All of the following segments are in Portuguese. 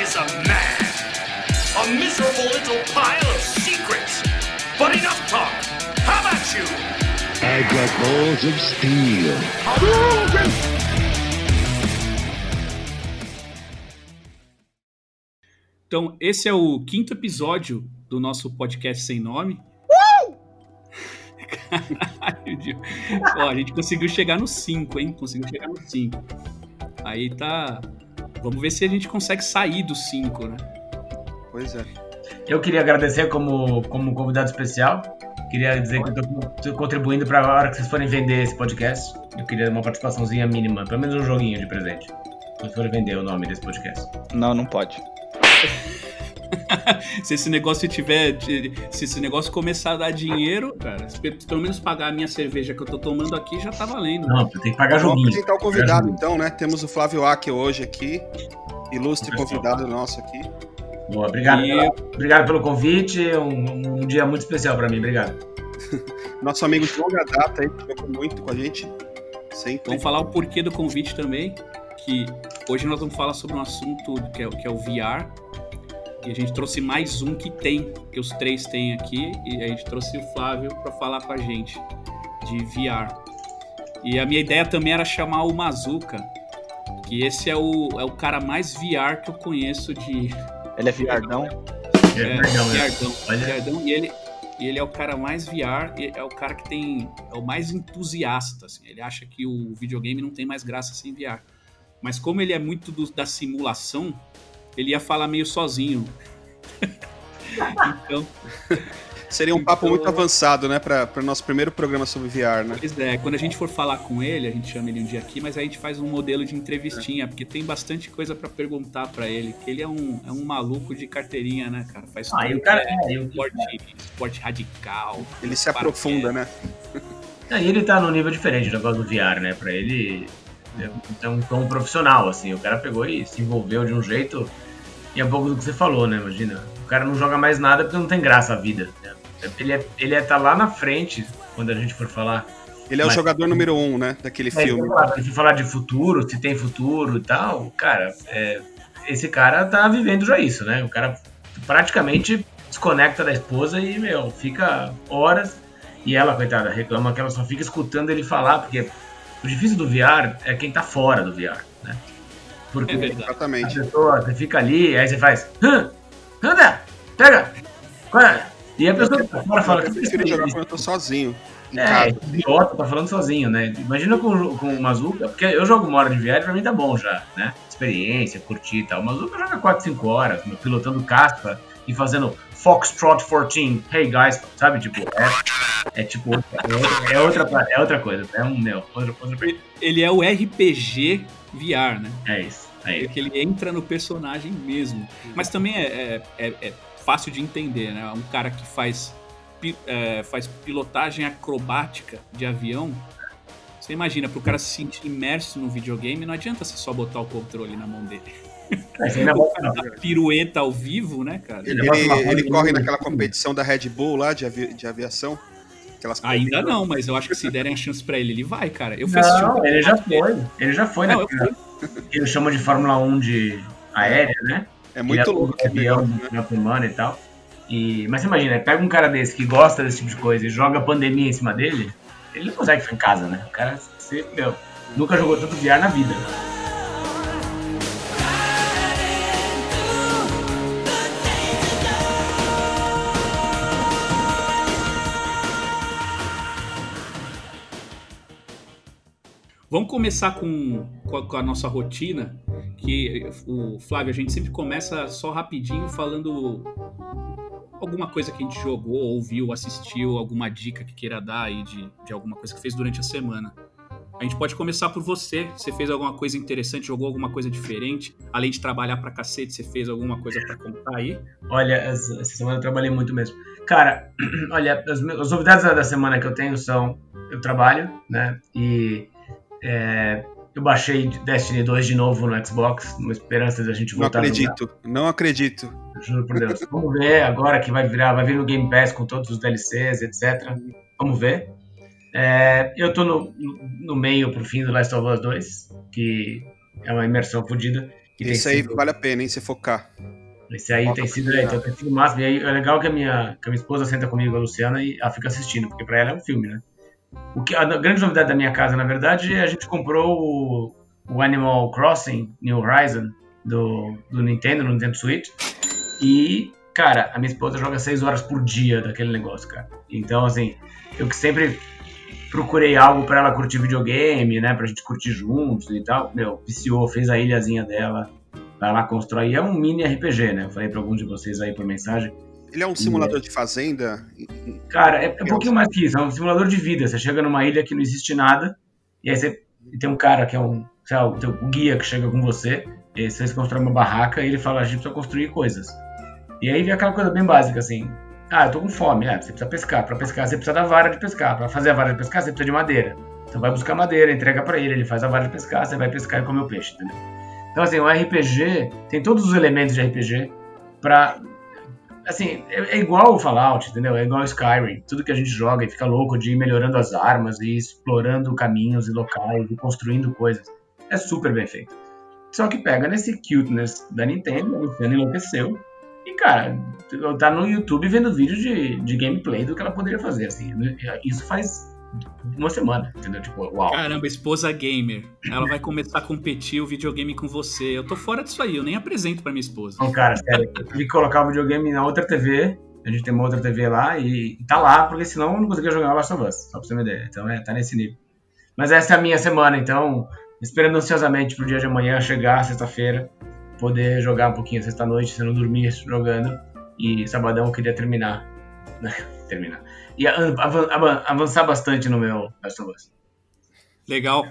is a man? A miserable little pile of secrets. But enough talk. How about you? I've got balls of steel. Então, esse é o quinto episódio do nosso podcast sem nome. Caralho. Ó, a gente conseguiu chegar no 5, hein? Conseguiu chegar no 5. Aí tá. Vamos ver se a gente consegue sair do 5, né? Pois é. Eu queria agradecer como, como convidado especial. Queria dizer que eu tô contribuindo para a hora que vocês forem vender esse podcast. Eu queria uma participaçãozinha mínima, pelo menos um joguinho de presente. Quando forem vender o nome desse podcast. Não, não pode. se esse negócio tiver. Se esse negócio começar a dar dinheiro, cara, pelo menos pagar a minha cerveja que eu tô tomando aqui já tá valendo. Não, tem que pagar Vamos joguinho. apresentar o convidado então, né? Temos o Flávio Aque hoje aqui. Ilustre convidado nosso aqui. Boa, obrigado, E- pela- obrigado pelo convite. Um, um dia muito especial para mim. Obrigado. Nosso amigo de longa data aí, que jogou muito com a gente. Sempre. Vamos falar o porquê do convite também. Que hoje nós vamos falar sobre um assunto que é, que é o VR. E a gente trouxe mais um que tem, que os três têm aqui. E a gente trouxe o Flávio para falar com a gente de VR. E a minha ideia também era chamar o Mazuca, que esse é o, é o cara mais VR que eu conheço de, Ele é viardão. É, É. Olha. Viardão, e ele, e ele é o cara mais VR, e é o cara que tem. É o mais entusiasta. Assim. Ele acha que o videogame não tem mais graça sem VR. Mas como ele é muito do- da simulação, ele ia falar meio sozinho. então, Seria um papo Então- muito avançado, né? Para o nosso primeiro programa sobre VR, né? pois é, quando a gente for falar com ele, a gente chama ele um dia aqui, mas aí a gente faz um modelo de entrevistinha, porque tem bastante coisa pra perguntar pra ele. Que ele é um, é um maluco de carteirinha, né, cara? Faz Ah, e tudo, o cara é, é. esporte, esporte radical. Ele se aprofunda, né? É, e ele tá num nível diferente do negócio do VR, né? Pra ele um tom profissional, assim. O cara pegou e se envolveu de um jeito. E é um pouco do que você falou, né? Imagina. O cara não joga mais nada porque não tem graça a vida. né? Ele é, ele é tá lá na frente quando a gente for falar. Ele é o Mas- jogador número um, né? Daquele É, filme. se falar de futuro, se tem futuro e tal, cara, é, esse cara tá vivendo já isso, né? O cara praticamente desconecta da esposa e, meu, fica horas. E ela, coitada, reclama que ela só fica escutando ele falar, porque o difícil do VR é quem tá fora do VR, né? Porque É verdade. a Exatamente. pessoa, você fica ali, aí você faz. Hã? Anda! Pega! É?" E a pessoa que tá fora fala. Eu "Que prefiro jogar quando eu tô sozinho. É, casa. idiota, tá falando sozinho, né? Imagina com, com o Mazuca, porque eu jogo uma hora de VR, pra mim tá bom já, né? Experiência, curtir e tal. O Mazuca joga 4, 5 horas, meu, pilotando caspa e fazendo Foxtrot 14, hey guys, sabe? Tipo, é, é tipo, é outra, é outra, é outra coisa, é um, meu, outra, outra, Ele é o RPG VR, né? é isso, é É isso. que ele entra no personagem mesmo. Mas também é, é, é- é fácil de entender, né? Um cara que faz, pi- é, faz pilotagem acrobática de avião. Você imagina, pro cara se sentir imerso no videogame, não adianta você só botar o controle na mão dele. É, você pirueta ao vivo, né, cara? Ele Ele, ele corre naquela competição da Red Bull lá de, avi- de aviação. Aquelas Ainda não, mas eu acho que se derem a chance pra ele, ele vai, cara. Eu Não, um ele já dele. foi, ele já foi Não, eu naquela, fui. que eles chamam de Fórmula 1 de aérea, né? É muito Ele louco esse avião né? na semana e tal. E, mas você imagina, pega um cara desse que gosta desse tipo de coisa e joga a pandemia em cima dele, ele não consegue ficar em casa, né? O cara se, meu, nunca jogou tanto VR na vida. Vamos começar com, com, a, com a nossa rotina, que o Flávio, a gente sempre começa só rapidinho falando alguma coisa que a gente jogou, ouviu, assistiu, alguma dica que queira dar aí de, de alguma coisa que fez durante a semana. A gente pode começar por você. Você fez alguma coisa interessante, jogou alguma coisa diferente? Além de trabalhar pra cacete, você fez alguma coisa pra contar aí? Olha, essa semana eu trabalhei muito mesmo. Cara, olha, as, as novidades da da semana que eu tenho são: eu trabalho, né? E é, eu baixei Destiny 2 de novo no Xbox, numa esperança de a gente Não voltar a jogar. acredito, não acredito. Juro por Deus. Vamos ver agora que vai virar, vai vir no Game Pass com todos os DLCs, etc. Vamos ver. É, eu tô no, no meio pro fim do Last of Us 2, que é uma imersão fodida. Esse aí sido- vale a pena, hein, se focar. Esse aí tem sido, é, então, tem sido máximo. E aí é legal que a minha, que a minha esposa senta comigo, a Luciana, e ela fica assistindo, porque pra ela é um filme, né? O que, a grande novidade da minha casa, na verdade, é a gente comprou o, o Animal Crossing New Horizon do, do Nintendo, no Nintendo Switch. E, cara, a minha esposa joga 6 horas por dia daquele negócio, cara. Então, assim, eu que sempre procurei algo pra ela curtir videogame, né? Pra gente curtir juntos e tal. Meu, viciou, fez a ilhazinha dela. Vai lá constrói. É um mini RPG, né? Eu falei pra alguns de vocês aí por mensagem. Ele é um simulador de fazenda. Cara, é, é um pouquinho mais que isso. É um simulador de vida. Você chega numa ilha que não existe nada. E aí você e tem um cara que é um, sei lá, o teu guia que chega com você. E aí vocês constroem uma barraca e ele fala: a gente precisa construir coisas. E aí vem aquela coisa bem básica assim. Ah, eu tô com fome. Ah, você precisa pescar. Pra pescar, você precisa da vara de pescar. Pra fazer a vara de pescar, você precisa de madeira. Então vai buscar madeira, entrega pra ele, ele faz a vara de pescar, você vai pescar e comer o peixe, entendeu? Então, assim, o RPG tem todos os elementos de RPG pra. Assim, é, é igual o Fallout, entendeu? É igual o Skyrim. Tudo que a gente joga e fica louco de ir melhorando as armas e explorando caminhos e locais e construindo coisas. É super bem feito. Só que pega nesse cuteness da Nintendo, a Luciana enlouqueceu. E, cara, tá no YouTube vendo vídeo de, de gameplay do que ela poderia fazer, assim. Isso faz uma semana, entendeu? Tipo, uau. Caramba, esposa gamer. Ela vai começar a competir o videogame com você. Eu tô fora disso aí, eu nem apresento pra minha esposa. Não, cara, sério. Eu tive que colocar o videogame na outra TV. A gente tem uma outra TV lá e tá lá, porque senão eu não conseguia jogar Last of Us, só pra você me ideia. Então é, tá nesse nível. Mas essa é a minha semana, então, esperando ansiosamente pro dia de amanhã chegar, sexta-feira, poder jogar um pouquinho sexta-noite, se não dormir jogando. E sabadão eu queria terminar. terminar. E avan- avan- avançar bastante no meu Last of Us. Legal.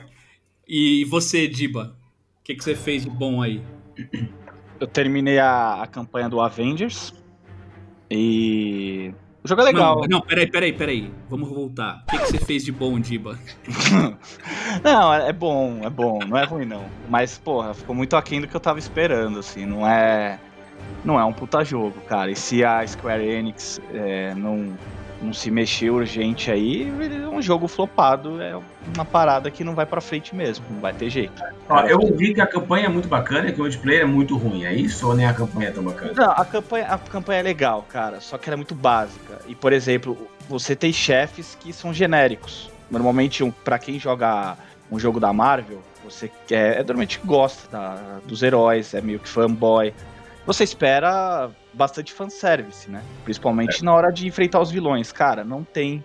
E você, Diba? O que, que você fez de bom aí? Eu terminei a, a campanha do Avengers. E. O jogo é legal. Não, não, peraí, peraí, peraí. Vamos voltar. O que, que você fez de bom, Diba? Não, é é bom, é bom, não é ruim não. Mas, porra, ficou muito aquém do que eu tava esperando, assim, não é. Não é um puta jogo, cara. E se a Square Enix é, não, não se mexer urgente aí, é um jogo flopado, é uma parada que não vai pra frente mesmo, não vai ter jeito. Ó, eu ouvi que a campanha é muito bacana e que o multiplayer é muito ruim. É isso ou nem a campanha é tão bacana? Não, a campanha, a campanha é legal, cara, só que ela é muito básica. E, por exemplo, você tem chefes que são genéricos. Normalmente, um, para quem joga um jogo da Marvel, você quer, é, normalmente gosta da- dos heróis, é meio que fanboy. Você espera bastante fanservice, né? Principalmente na hora de enfrentar os vilões. Cara, não tem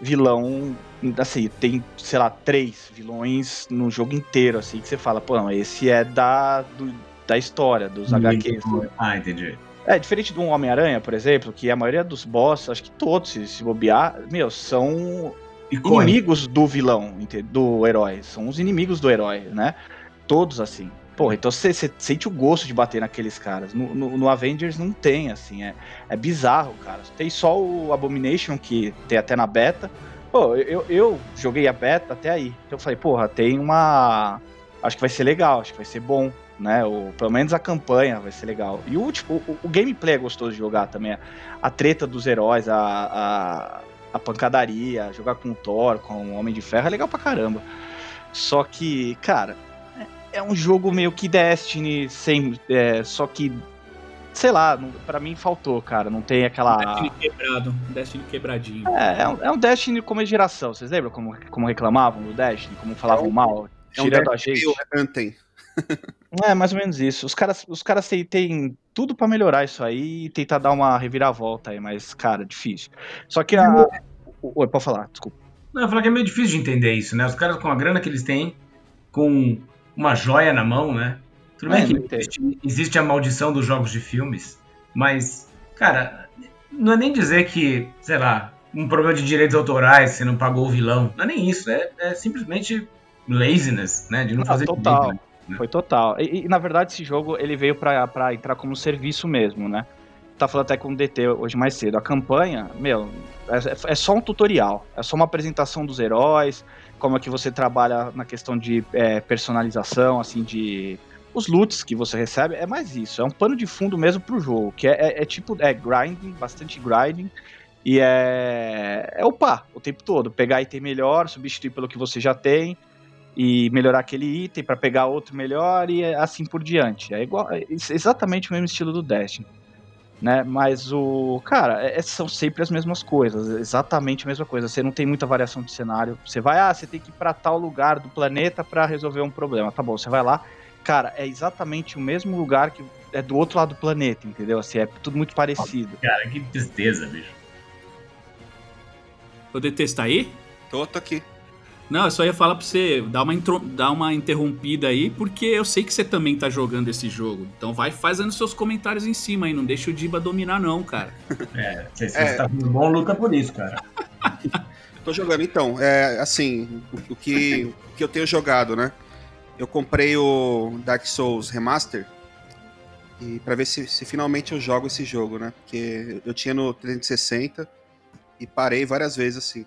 vilão. Assim, tem, sei lá, três vilões no jogo inteiro, assim, que você fala, pô, não, esse é da, do- da história, dos HQs. Ah, entendi. É, diferente de um Homem-Aranha, por exemplo, que a maioria dos boss, acho que todos, se, se bobear, meu, são Icônico. inimigos do vilão, do herói. São os inimigos do herói, né? Todos assim. Porra, então você sente o gosto de bater naqueles caras. No, no- no Avengers não tem, assim, é, é bizarro, cara. Tem só o Abomination, que tem até na beta. Pô, eu, eu joguei a beta até aí. Então eu falei, porra, tem uma. Acho que vai ser legal, acho que vai ser bom, né? O, pelo menos a campanha vai ser legal. E o, tipo, o, o gameplay é gostoso de jogar também. A treta dos heróis, a, a, a pancadaria, jogar com o Thor, com o Homem de Ferro é legal pra caramba. Só que, cara, é, um jogo meio que Destiny, sem, é, só que, sei lá, pra mim faltou, cara. Não tem aquela. Destiny quebrado. Destiny quebradinho. É, é um, é um Destiny como geração. Vocês lembram como, como reclamavam do Destiny? Como falavam É um- mal? É um Tirando a Destiny gente. É, mais ou menos isso. Os caras, os caras têm, têm tudo pra melhorar isso aí e tentar dar uma reviravolta aí, mas, cara, difícil. Só que a. Oi, pode falar, desculpa. Não, eu falar que é meio difícil de entender isso, né? Os caras com a grana que eles têm, com uma joia na mão, né? Tudo É, bem que não entendo. existe, existe a maldição dos jogos de filmes, mas, cara, não é nem dizer que, sei lá, um problema de direitos autorais, você não pagou o vilão. Não é nem isso, é, é simplesmente laziness, né? De não Ah, fazer total. direito, né? Foi total. E, e, na verdade, esse jogo ele veio pra, pra entrar como serviço mesmo, né? Tá falando até com o DT hoje mais cedo. A campanha, meu, é, é só um tutorial. É só uma apresentação dos heróis, como é que você trabalha na questão de é, personalização, assim, de. Os loots que você recebe, é mais isso. É um pano de fundo mesmo pro jogo. Que é, é- é tipo, é grinding, bastante grinding. E é, é upar o tempo todo. Pegar item melhor, substituir pelo que você já tem. e melhorar aquele item pra pegar outro melhor e assim por diante. É igual, é exatamente o mesmo estilo do Destiny. Né? Mas o. Cara, é- são sempre as mesmas coisas, exatamente a mesma coisa. Você não tem muita variação de cenário. Você vai, ah, você tem que ir pra tal lugar do planeta pra resolver um problema. Tá bom, você vai lá. Cara, é exatamente o mesmo lugar que é do outro lado do planeta, entendeu? Assim, é tudo muito parecido. Cara, que tristeza, bicho. DT tá aí? Tô, tô aqui. Não, eu só ia falar pra você dar uma, intro- dar uma interrompida aí, porque eu sei que você também tá jogando esse jogo. Então vai fazendo seus comentários em cima aí, não deixa o Diba dominar não, cara. É, você É. tá muito bom, luta por isso, cara. Tô jogando, então, é, assim, o, o que, o que eu tenho jogado, né? Eu comprei o Dark Souls Remaster e para ver se, se finalmente eu jogo esse jogo, né? Porque eu tinha no 360 e parei várias vezes, assim.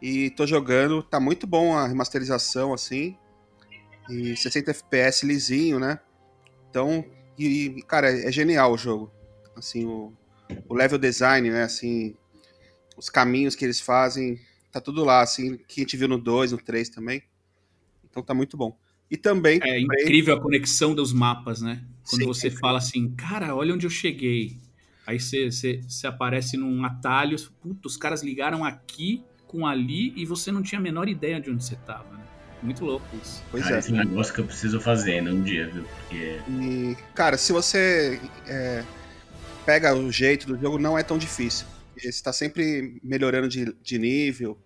E tô jogando, tá muito bom a remasterização, assim, e 60 FPS lisinho, né? Então, e, e, cara, é genial o jogo. Assim, o, o level design, né? Assim, os caminhos que eles fazem, tá tudo lá, assim, que a gente viu no 2, no 3 também. Então tá muito bom. E também É incrível a conexão dos mapas, né? Quando Sim, você é fala assim, cara, olha onde eu cheguei. Aí você, você, você aparece num atalho, puta, os caras ligaram aqui com ali e você não tinha a menor ideia de onde você tava, né? Muito louco isso. Pois Cara, é. esse negócio que eu preciso fazer ainda um dia, viu? Porque. E, cara, se você é, pega o jeito do jogo, não é tão difícil. Você está sempre melhorando de, de nível.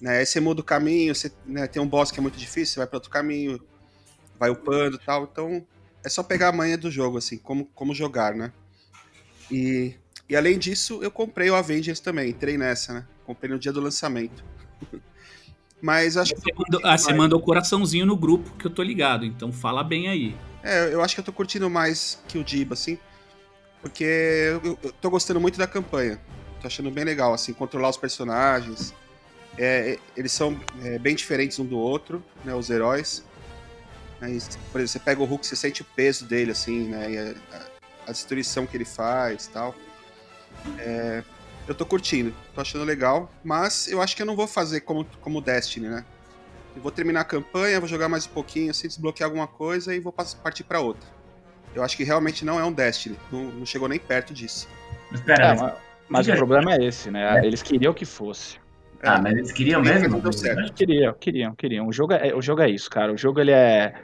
Né? Aí você muda o caminho, você né, tem um boss que é muito difícil, você vai para outro caminho, vai upando e tal. Então é só pegar a manha do jogo, assim, como, como jogar, né? E, e além disso, eu comprei o Avengers também, entrei nessa, né? Comprei no dia do lançamento. Mas acho que Você mandou, ah, você mandou coraçãozinho no grupo que eu tô ligado, então fala bem aí. É, eu acho que eu tô curtindo mais que o Diba, assim. Porque eu, eu tô gostando muito da campanha. Tô achando bem legal, assim, controlar os personagens. É, é, eles são é, bem diferentes um do outro, né? Os heróis. Mas, por exemplo, você pega o Hulk, você sente o peso dele, assim, né? A, a- a destruição que ele faz e tal. É, eu tô curtindo, tô achando legal. Mas eu acho que eu não vou fazer como, como o Destiny, né? Eu vou terminar a campanha, vou jogar mais um pouquinho, assim, desbloquear alguma coisa e vou partir pra outra. Eu acho que realmente não é um Destiny. Não, não chegou nem perto disso. Mas pera, É, mas- mas, o problema é esse, né? Eles queriam que fosse. Ah, mas eles queriam mesmo? não deu certo. Queriam, queriam, queriam. O jogo é, o jogo é isso, cara. O jogo ele é,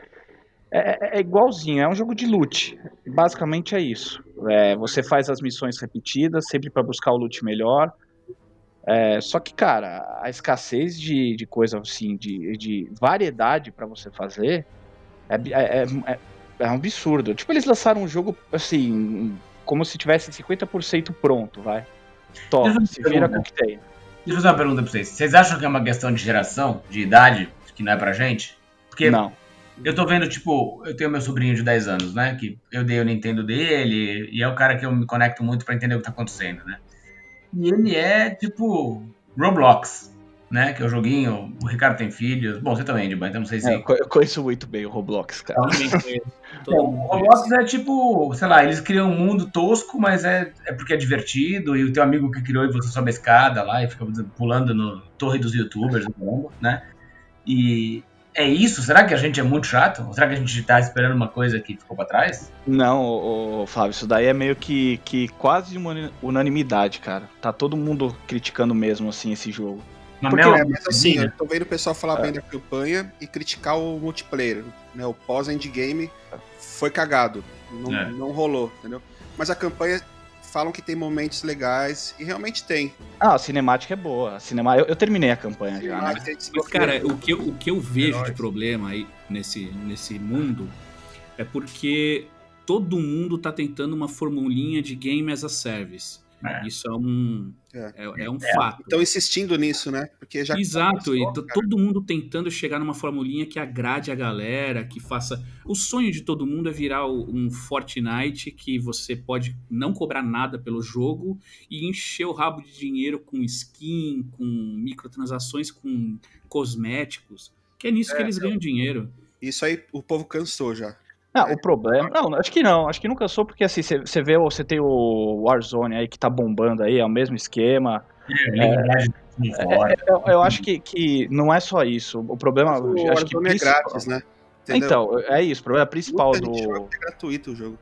é, é igualzinho, é um jogo de loot. Basicamente é isso. É, você faz as missões repetidas, sempre pra buscar o loot melhor. É, só que, cara, a escassez de, de coisa assim, de, de variedade pra você fazer é, é, é, é- é um absurdo. Tipo, eles lançaram um jogo assim, como se tivesse 50% pronto, vai. Top, se vira com o que tem. Deixa eu fazer uma pergunta pra vocês. Vocês acham que é uma questão de geração, de idade, que não é pra gente? Porque Não. Eu tô vendo, tipo, eu tenho meu sobrinho de 10 anos, né? Que eu dei o Nintendo dele, e é o cara que eu me conecto muito pra entender o que tá acontecendo, né? E ele é, tipo, Roblox, né? Que é o joguinho, o Ricardo tem filhos. Bom, você também, Diba, então não sei se. É, eu co- eu conheço muito bem o Roblox, cara. Bom, o Roblox é tipo, sei lá, eles criam um mundo tosco, mas é, é porque é divertido, e o teu amigo que criou e você sobe a escada lá e fica pulando no torre dos youtubers, né? E é isso? Será que a gente é muito chato? Ou será que a gente tá esperando uma coisa que ficou pra trás? Não, ô, ô, Flávio, isso daí é meio que, que quase uma unanimidade, cara. Tá todo mundo criticando mesmo, assim, esse jogo. Uma Porque- É, mas assim, eu tô vendo o pessoal falar bem da campanha e criticar o multiplayer. Né? O pós-endgame foi cagado. Não, É. não rolou, entendeu? Mas a campanha falam que tem momentos legais e realmente tem. Ah, a cinemática é boa. A cinema... eu, eu terminei a campanha já, né? Mas tem Mas, cara, o que, eu, o que eu vejo de problema aí nesse, nesse mundo é porque todo mundo tá tentando uma formulinha de game as a service. É. Isso é um, É. é, é um fato. Estão insistindo nisso, né? Porque já Exato, e cara. todo mundo tentando chegar numa formulinha que agrade a galera, que faça. O sonho de todo mundo é virar um Fortnite que você pode não cobrar nada pelo jogo e encher o rabo de dinheiro com skin, com microtransações, com cosméticos. Que é nisso que eles ganham dinheiro. Isso aí o povo cansou já. Ah, o problema. Não, acho que não. Acho que nunca sou, porque assim, você vê, você tem o Warzone aí que tá bombando aí, é o mesmo esquema. É, Legends fora. É, eu, eu acho que, que não é só isso. O problema. O acho que é principal- grátis, né? Entendeu? Então, é isso. O problema principal Muita gente do. é gratuito o jogo.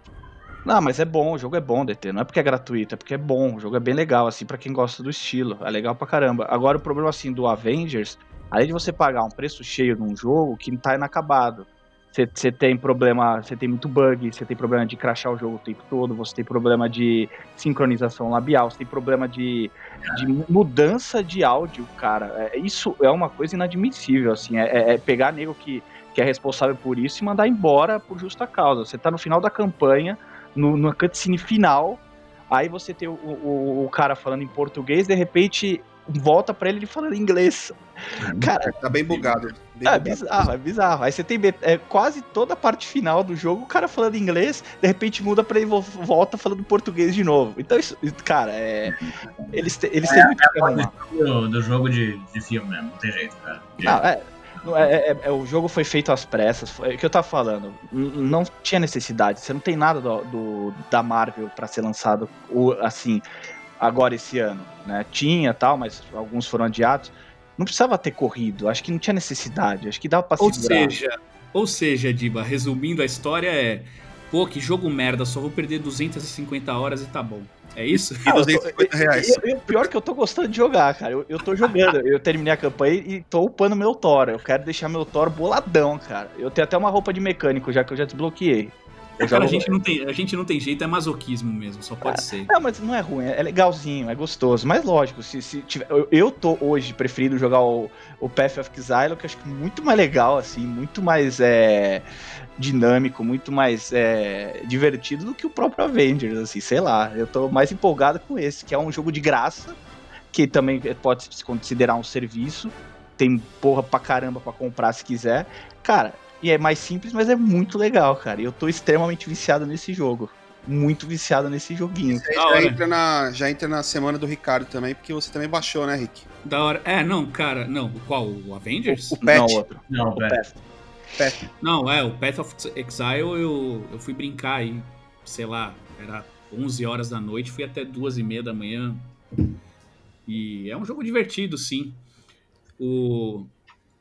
Não, mas é bom, o jogo é bom, DT. Não é porque é gratuito, é porque é bom. O jogo é bem legal, assim, pra quem gosta do estilo. É legal pra caramba. Agora, o problema, assim, do Avengers, além de você pagar um preço cheio num jogo que tá inacabado. Você- tem problema, você tem muito bug, você tem problema de crashar o jogo o tempo todo, você tem problema de sincronização labial, você tem problema de, de mudança de áudio, cara. É, isso é uma coisa inadmissível, assim. É, é- é pegar nego que, que é responsável por isso e mandar embora por justa causa. Você tá no final da campanha, no, na cutscene final, aí você tem o, o, o cara falando em português, de repente volta pra ele falando em inglês. Cara, Tá bem bugado. bem é bugado. bizarro, é bizarro. Aí você tem é, quase toda a parte final do jogo, o cara falando inglês, de repente muda pra ele vo- volta falando português de novo. Então isso, cara, é. Eles, te- eles têm muito que arrumar. Do, do jogo de, de filme mesmo, não tem jeito, cara. Não, é, é- é- é- o jogo foi feito às pressas, foi é o que eu tava falando. Não tinha necessidade, você não tem nada do, do- da Marvel pra ser lançado o- assim agora esse ano, né? Tinha tal, mas alguns foram adiados. Não precisava ter corrido, acho que não tinha necessidade, acho que dava pra Ou segurar. seja, ou seja, Diba, resumindo a história é. Pô, que jogo merda, só vou perder 250 horas e tá bom. É isso? E 250 reais. E- e o pior é que eu tô gostando de jogar, cara. Eu, eu tô jogando, eu terminei a campanha e tô upando meu Thor. Eu quero deixar meu Thor boladão, cara. Eu tenho até uma roupa de mecânico já que eu já desbloqueei. Cara, a gente, não tem, a gente não tem jeito, é masoquismo mesmo, só pode ser. Não, mas não é ruim, é legalzinho, é gostoso. Mas lógico, se, se tiver. Eu, eu tô hoje preferindo jogar o, o Path of Exile, que eu acho que é muito mais legal, assim, muito mais é, dinâmico, muito mais é, divertido do que o próprio Avengers, assim, sei lá. Eu tô mais empolgado com esse, que é um jogo de graça, que também pode se considerar um serviço. Tem porra pra caramba pra comprar se quiser. Cara, e é mais simples, mas é muito legal, cara. E eu tô extremamente viciado nesse jogo. Muito viciado nesse joguinho. Já entra, na, já entra na semana do Ricardo também, porque você também baixou, né, Rick? Da hora. É, não, cara, não. Qual? O Avengers? O Pet. Não, outro. Não, O. Path. Pet. Não, é, o Path of Exile eu, eu fui brincar aí, sei lá, era 11 horas da noite, fui até duas e meia da manhã. E é um jogo divertido, sim. O,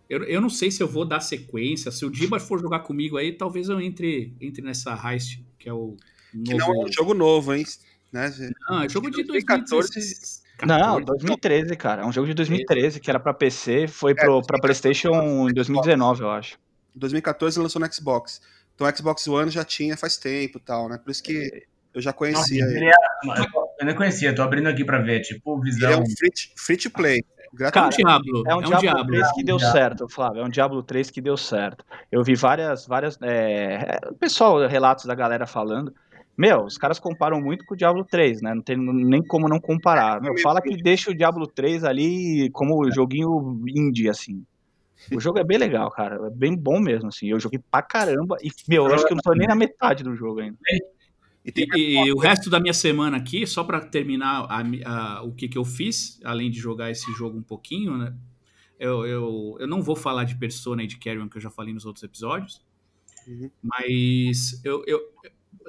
eu, eu não sei se eu vou dar sequência, se o Diba for jogar comigo aí, talvez eu entre, entre nessa Heist, que é o Que novo... não é um jogo novo, hein? Né? Ah, é jogo de 2014. 2014. Não, 2013, cara. É um jogo de 2013 que era pra PC, foi pro, pra PlayStation em 2019, eu acho. 2014 lançou no Xbox. Então o Xbox One já tinha faz tempo e tal, né? Por isso que eu já Nossa, conhecia ele. ele é- eu não conhecia, tô abrindo aqui pra ver, tipo, Ele visão. é um free, to- free to play. É um. Diablo. É um, Diablo, Diablo. 3 que deu Diablo. certo, Flávio. É um Diablo 3 que deu certo. Eu vi várias, várias. É... Pessoal, relatos da galera falando. Meu, os caras comparam muito com o Diablo 3, né? Não tem nem como não comparar. Meu, fala que deixa o Diablo 3 ali como joguinho indie, assim. O jogo é bem legal, cara. É bem bom mesmo, assim. Eu joguei pra caramba. E, meu, eu acho que eu não tô nem na metade do jogo ainda. E tem E, e o resto da minha semana aqui, só pra terminar a a- o que, que eu fiz, além de jogar esse jogo um pouquinho, né? Eu, eu, eu não vou falar de Persona e de Carrion, que eu já falei nos outros episódios, Uhum. mas eu, eu.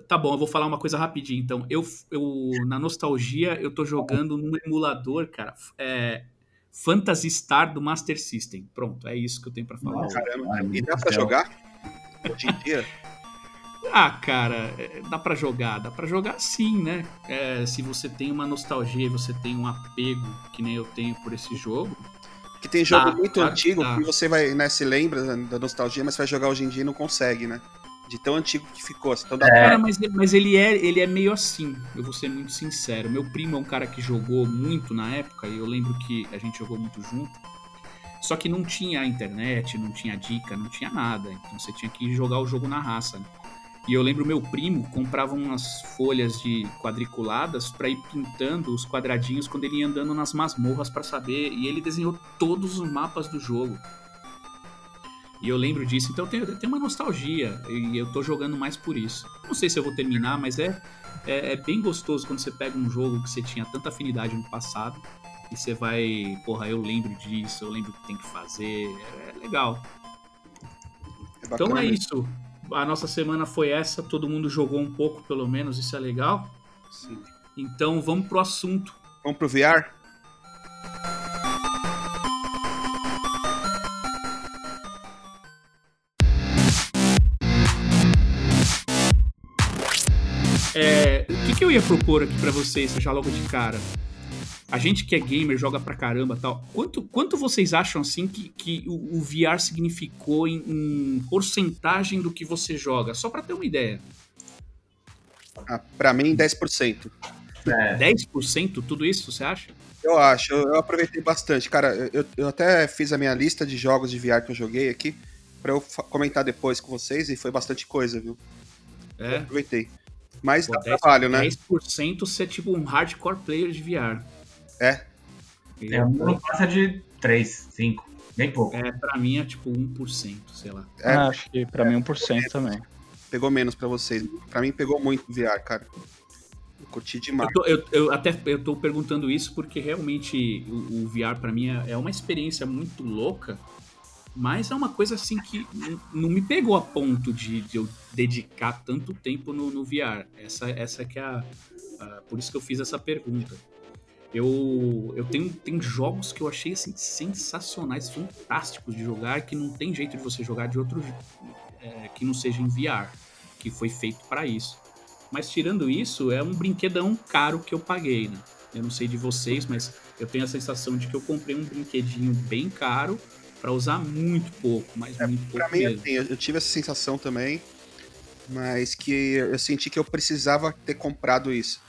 Tá bom, eu vou falar uma coisa rapidinho. Então, eu, eu na nostalgia, eu tô jogando num emulador, cara. É, Phantasy Star do Master System. Pronto, é isso que eu tenho pra falar. Caramba. E dá pra jogar? Hoje em dia? Ah, cara, é, dá pra jogar, dá pra jogar sim, né? É, se você tem uma nostalgia, e você tem um apego, que nem eu tenho por esse jogo. Que tem jogo muito antigo tá. que você vai, né, se lembra da nostalgia, mas vai jogar hoje em dia e não consegue, né? De tão antigo que ficou. assim. Então dá Cara, mas, mas ele, é, ele é meio assim, eu vou ser muito sincero. Meu primo é um cara que jogou muito na época, e eu lembro que a gente jogou muito junto. Só que não tinha internet, não tinha dica, não tinha nada. Então você tinha que jogar o jogo na raça. né? E eu lembro meu primo comprava umas folhas de quadriculadas pra ir pintando os quadradinhos quando ele ia andando nas masmorras pra saber. E ele desenhou todos os mapas do jogo. E eu lembro disso, então eu tenho, eu tenho uma nostalgia. E eu tô jogando mais por isso. Não sei se eu vou terminar, mas é, é, é bem gostoso quando você pega um jogo que você tinha tanta afinidade no passado. E você vai, porra, eu lembro disso, eu lembro o que tem que fazer. É legal. É Então é isso a nossa semana foi essa, todo mundo jogou um pouco, pelo menos, isso é legal. Sim. Então vamos pro assunto. Vamos pro VR? É, o que, que eu ia propor aqui para vocês, já logo de cara? A gente que é gamer, joga pra caramba tal. Quanto, quanto vocês acham assim que, que o, o VR significou em, em porcentagem do que você joga? Só pra ter uma ideia. Ah, pra mim, 10%. É, 10% tudo isso, você acha? Eu acho, eu, eu aproveitei bastante. Cara, eu, eu até fiz a minha lista de jogos de VR que eu joguei aqui pra eu comentar depois com vocês e foi bastante coisa, viu? Eu É. aproveitei. Mas Pô, dá 10, trabalho, né? 10% você é tipo um hardcore player de VR. É. é, não passa de 3, 5, bem pouco. É, pra mim é tipo 1%, sei lá. É. Ah, acho que pra mim 1% também. Pegou menos pra vocês. Pra mim pegou muito o VR, cara. Eu curti demais. Eu, tô, eu, eu até eu tô perguntando isso porque realmente o, o VR pra mim é, é uma experiência muito louca, mas é uma coisa assim que não me pegou a ponto de, de eu dedicar tanto tempo no, no VR. Essa, essa que é a, a- Por isso que eu fiz essa pergunta. Eu, eu tenho, tenho jogos que eu achei assim, sensacionais, fantásticos de jogar, que não tem jeito de você jogar de outro é, que não seja em VR, que foi feito pra isso. Mas tirando isso, é um brinquedão caro que eu paguei, né? Eu não sei de vocês, mas eu tenho a sensação de que eu comprei um brinquedinho bem caro pra usar muito pouco, mas muito É, Pra pouco mim, mesmo. assim, eu, eu tive essa sensação também, mas que eu senti que eu precisava ter comprado isso.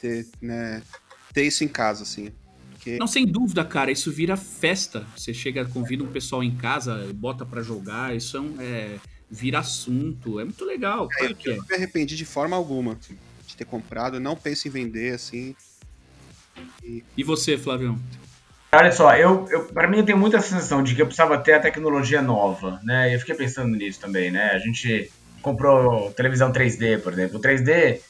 Ter, né, ter isso em casa, assim. Porque Não, sem dúvida, cara, isso vira festa. Você chega, convida um pessoal em casa, bota pra jogar, isso é, um, é vira assunto, é muito legal, claro que é. eu não me arrependi de forma alguma de ter comprado. Eu não penso em vender, assim. E você, Flavião? Olha só, eu, eu, pra mim eu tenho muita sensação de que eu precisava ter a tecnologia nova, né? E eu fiquei pensando nisso também, né? A gente comprou televisão 3D, por exemplo. O 3D,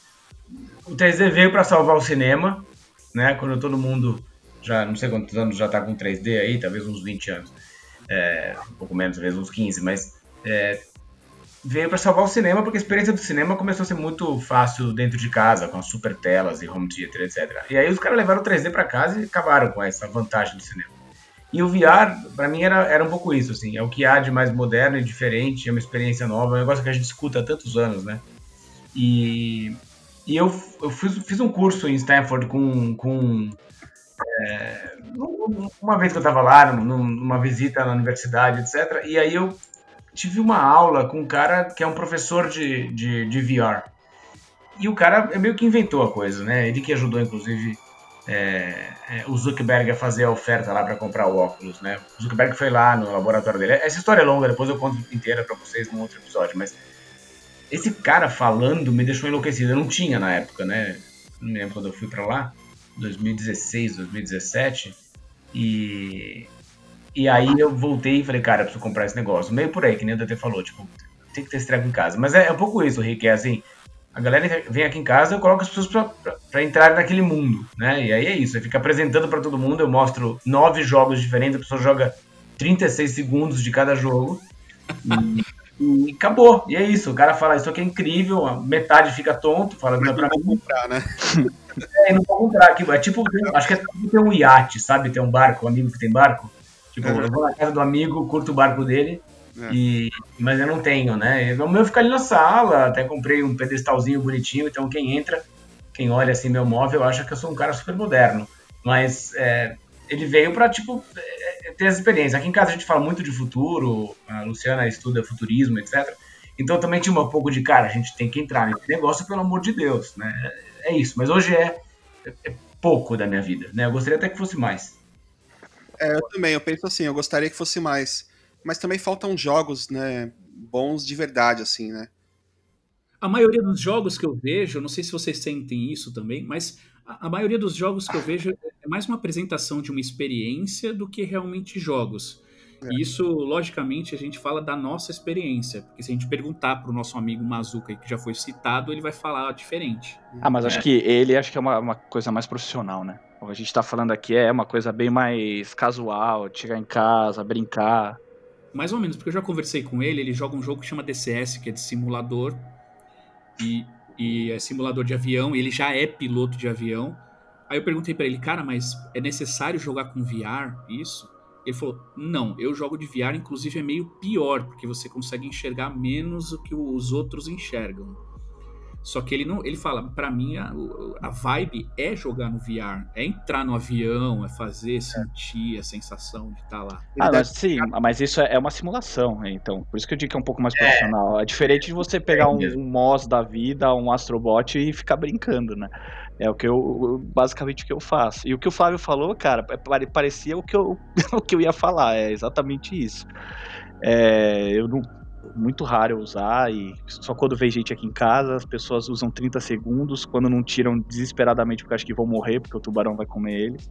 o 3D veio para salvar o cinema, né? Quando todo mundo já, não sei quantos anos já tá com 3D aí, talvez uns 20 anos. É, um pouco menos, talvez uns 15, mas é, veio para salvar o cinema porque a experiência do cinema começou a ser muito fácil dentro de casa, com as super telas e home theater, etc. E aí os caras levaram o 3D para casa e acabaram com essa vantagem do cinema. E o VR, para mim, era, era um pouco isso, assim, é o que há de mais moderno e diferente, é uma experiência nova, é um negócio que a gente escuta há tantos anos, né? E, e eu, eu fiz, fiz um curso em Stanford com, com é, uma vez que eu estava lá, num- numa visita na universidade, etc. E aí eu tive uma aula com um cara que é um professor de, de, de VR. E o cara meio que inventou a coisa, né? Ele que ajudou, inclusive, é, é, o Zuckerberg a fazer a oferta lá para comprar o óculos, né? O Zuckerberg foi lá no laboratório dele. Essa história é longa, depois eu conto inteira para vocês num outro episódio, mas esse cara falando me deixou enlouquecido. Eu não tinha na época, né? Não me lembro quando eu fui para lá, 2016, 2017. E e aí eu voltei e falei, cara, eu preciso comprar esse negócio. Meio por aí, que nem o DT falou, tipo, tem que ter esse em casa. Mas é, é um pouco isso, Rick, é assim, a galera vem aqui em casa, eu coloco as pessoas pra, entrar naquele mundo, né? E aí é isso, eu fico apresentando pra todo mundo, eu mostro nove jogos diferentes, a pessoa joga 36 segundos de cada jogo. E acabou. E é isso, o cara fala, isso aqui é incrível, metade fica tonto, fala, não é pra mim. comprar, né? É, não vou comprar aqui. É tipo, acho que é tipo ter um iate, sabe? Ter um barco, um amigo que tem barco. Tipo, Uhum. eu vou na casa do amigo, curto o barco dele, É. e, mas eu não tenho, né? O meu fica ali na sala, até comprei um pedestalzinho bonitinho, então quem entra, quem olha assim meu móvel, acha que eu sou um cara super moderno. Mas é, ele veio pra, tipo, é, ter essa experiência. Aqui em casa a gente fala muito de futuro, a Luciana estuda futurismo, etc. Então também tinha um pouco de, cara, a gente tem que entrar nesse negócio, pelo amor de Deus, né? É isso, mas hoje é, é pouco da minha vida, né? Eu gostaria até que fosse mais. É, eu também, eu penso assim, eu gostaria que fosse mais. Mas também faltam jogos, né, bons de verdade, assim, né? A maioria dos jogos que eu vejo, não sei se vocês sentem isso também, mas a, a maioria dos jogos que eu vejo é mais uma apresentação de uma experiência do que realmente jogos. E isso, logicamente, a gente fala da nossa experiência, porque se a gente perguntar para o nosso amigo Mazuca, que já foi citado, ele vai falar diferente. Ah, mas acho que ele acho que é uma, uma coisa mais profissional, né? O que a gente tá falando aqui é uma coisa bem mais casual, chegar em casa, brincar. Mais ou menos, porque eu já conversei com ele, ele joga um jogo que chama DCS, que é de simulador, e, e é simulador de avião, ele já é piloto de avião. Aí eu perguntei pra ele, cara, mas é necessário jogar com VR isso? Ele falou, não, eu jogo de VR, inclusive é meio pior, porque você consegue enxergar menos do que os outros enxergam. Só que ele não, ele fala, pra mim a, a vibe é jogar no VR, é entrar no avião, é fazer, sentir a sensação de estar lá. Ah, mas sim, mas isso é é uma simulação, né? então. Por isso que eu digo que é um pouco mais profissional. É diferente de você pegar um, um Moz da vida, um Astrobot e ficar brincando, né? É o que eu, basicamente o que eu faço. E o que o Flávio falou, cara, é pare- parecia o que eu, o que eu ia falar, é exatamente isso. É, eu não, muito raro eu usar e só quando vem gente aqui em casa, as pessoas usam 30 segundos, quando não tiram desesperadamente porque acham que vão morrer, porque o tubarão vai comer eles.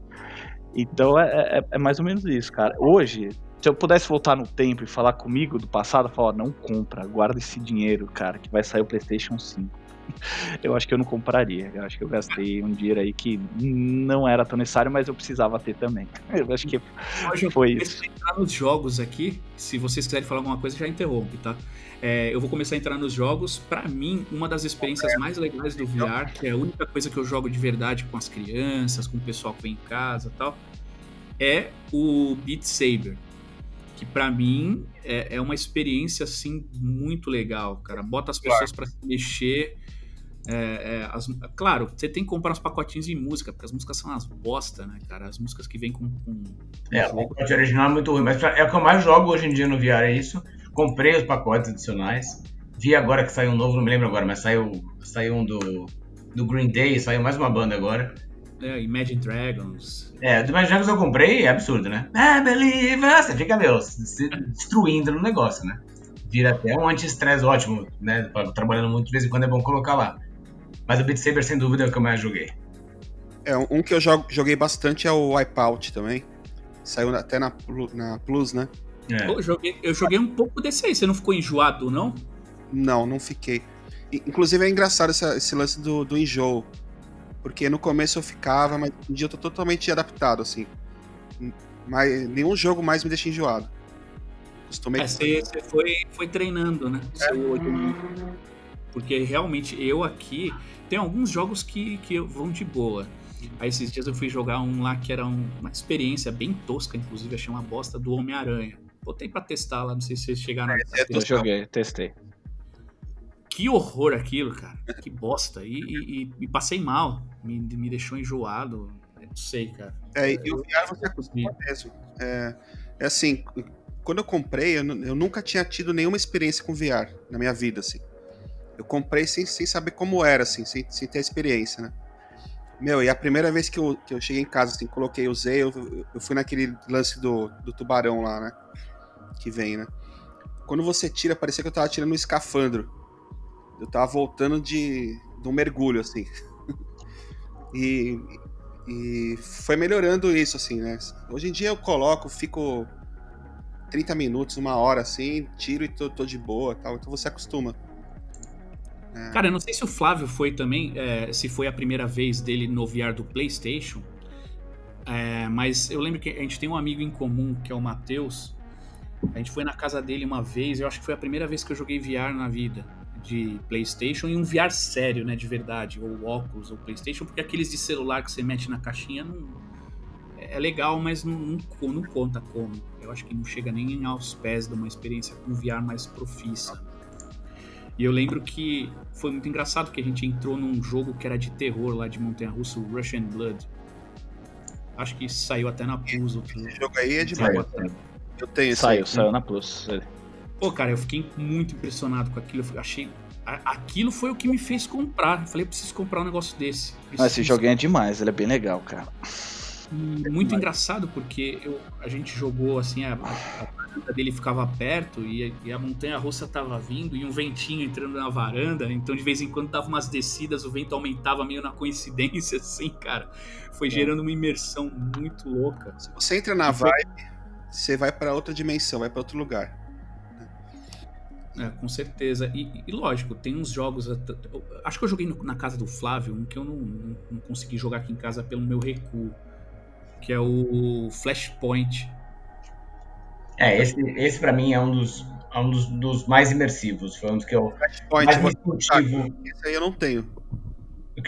Então é, é- é mais ou menos isso, cara. Hoje, se eu pudesse voltar no tempo e falar comigo do passado, falar, não compra, guarda esse dinheiro, cara, que vai sair o PlayStation 5. Eu acho que eu não compraria. Eu acho que eu gastei um dinheiro aí que não era tão necessário, mas eu precisava ter também. Eu acho que eu foi a entrar nos jogos aqui. Se vocês quiserem falar alguma coisa, já interrompe, tá? É, eu vou começar a entrar nos jogos. Pra mim, uma das experiências mais legais do VR, que é a única coisa que eu jogo de verdade com as crianças, com o pessoal que vem em casa e tal, é o Beat Saber. Que pra mim é, é uma experiência assim muito legal, cara. Bota as pessoas pra se mexer. É, é, as- claro, você tem que comprar uns pacotinhos de música, porque as músicas são umas bosta, né, cara? As músicas que vêm com, com, É, o pacote original é muito ruim, mas é o que eu mais jogo hoje em dia no VR, é isso. Comprei os pacotes adicionais. Vi agora que saiu um novo, não me lembro agora, mas saiu, saiu um do, do Green Day, saiu mais uma banda agora. né, Imagine Dragons. É, do Imagine Dragons eu comprei, é absurdo, né? I believe. Você fica, meu, se destruindo no negócio, né? Vira até um anti-estresse ótimo, né? Trabalhando muito, de vez em quando é bom colocar lá. Mas o Beat Saber, sem dúvida, é o que eu mais joguei. É, um que eu jogo- joguei bastante é o Wipeout também. Saiu até na, na Plus, né? É. Eu, joguei, eu joguei um pouco desse aí. Você não ficou enjoado, não? Não, não fiquei. Inclusive é engraçado essa- esse lance do, do enjoo. Porque no começo eu ficava, mas hoje em dia eu tô totalmente adaptado, assim. Mas nenhum jogo mais me deixa enjoado. Costumei. É, você, você foi, foi treinando, né? Seu olho. Porque realmente eu aqui. Tem alguns jogos que, que vão de boa. Aí esses dias eu fui jogar um lá que era um- uma experiência bem tosca, inclusive achei uma bosta do Homem-Aranha. Botei pra testar lá, não sei se vocês chegaram a é Eu joguei, testei. Que horror aquilo, cara. Que bosta. E, e- e- e passei mal. Me, me deixou enjoado. Não sei, cara. É, e o VR você acostuma mesmo. É, é assim, quando eu comprei, eu, eu nunca tinha tido nenhuma experiência com VR na minha vida, assim. Eu comprei sem, sem saber como era, assim, sem, sem ter experiência, né? Meu, e a primeira vez que eu, que eu cheguei em casa, assim, coloquei, usei, eu, eu fui naquele lance do, do tubarão lá, né? Que vem, né? Quando você tira, parecia que eu tava tirando um escafandro. Eu tava voltando de, de um mergulho, assim. e, e foi melhorando isso, assim, né? Hoje em dia eu coloco, fico 30 minutos, uma hora, assim, tiro e tô, tô de boa tal. Então você acostuma. Cara, eu não sei se o Flávio foi também, é, se foi a primeira vez dele no VR do PlayStation, é, mas eu lembro que a gente tem um amigo em comum, que é o Matheus. A gente foi na casa dele uma vez, eu acho que foi a primeira vez que eu joguei VR na vida, de PlayStation, e um VR sério, né, de verdade, ou óculos, ou PlayStation, porque aqueles de celular que você mete na caixinha não. É legal, mas não, não, não conta como. Eu acho que não chega nem aos pés de uma experiência com VR mais profissa. E eu lembro que foi muito engraçado que a gente entrou num jogo que era de terror lá de Montanha Russa, o Russian Blood. Acho que saiu até na Plus. outro- Esse jogo aí é demais. Eu tenho esse Saiu, aí. saiu na Plus. Pô, cara, eu fiquei muito impressionado com aquilo. Eu achei. Aquilo foi o que me fez comprar. Eu falei, eu preciso comprar um negócio desse. Mas esse Preciso. joguinho é demais, ele é bem legal, cara. E muito engraçado porque eu- a gente jogou assim, a, a varanda dele ficava perto e, a- e a montanha russa tava vindo e um ventinho entrando na varanda, então de vez em quando dava umas descidas, o vento aumentava meio na coincidência, assim, cara. Foi gerando uma imersão muito louca. Se você entra na vibe, você vai pra outra dimensão, vai pra outro lugar. É, com certeza. E, e lógico, tem uns jogos. Acho que eu joguei no- na casa do Flávio, um que eu não, não, não consegui jogar aqui em casa pelo meu recuo. Que é o Flashpoint. É, esse, esse pra mim é um dos, é um dos, dos mais imersivos. Foi um dos que eu Flashpoint, mais sentivo. esse aí eu não tenho.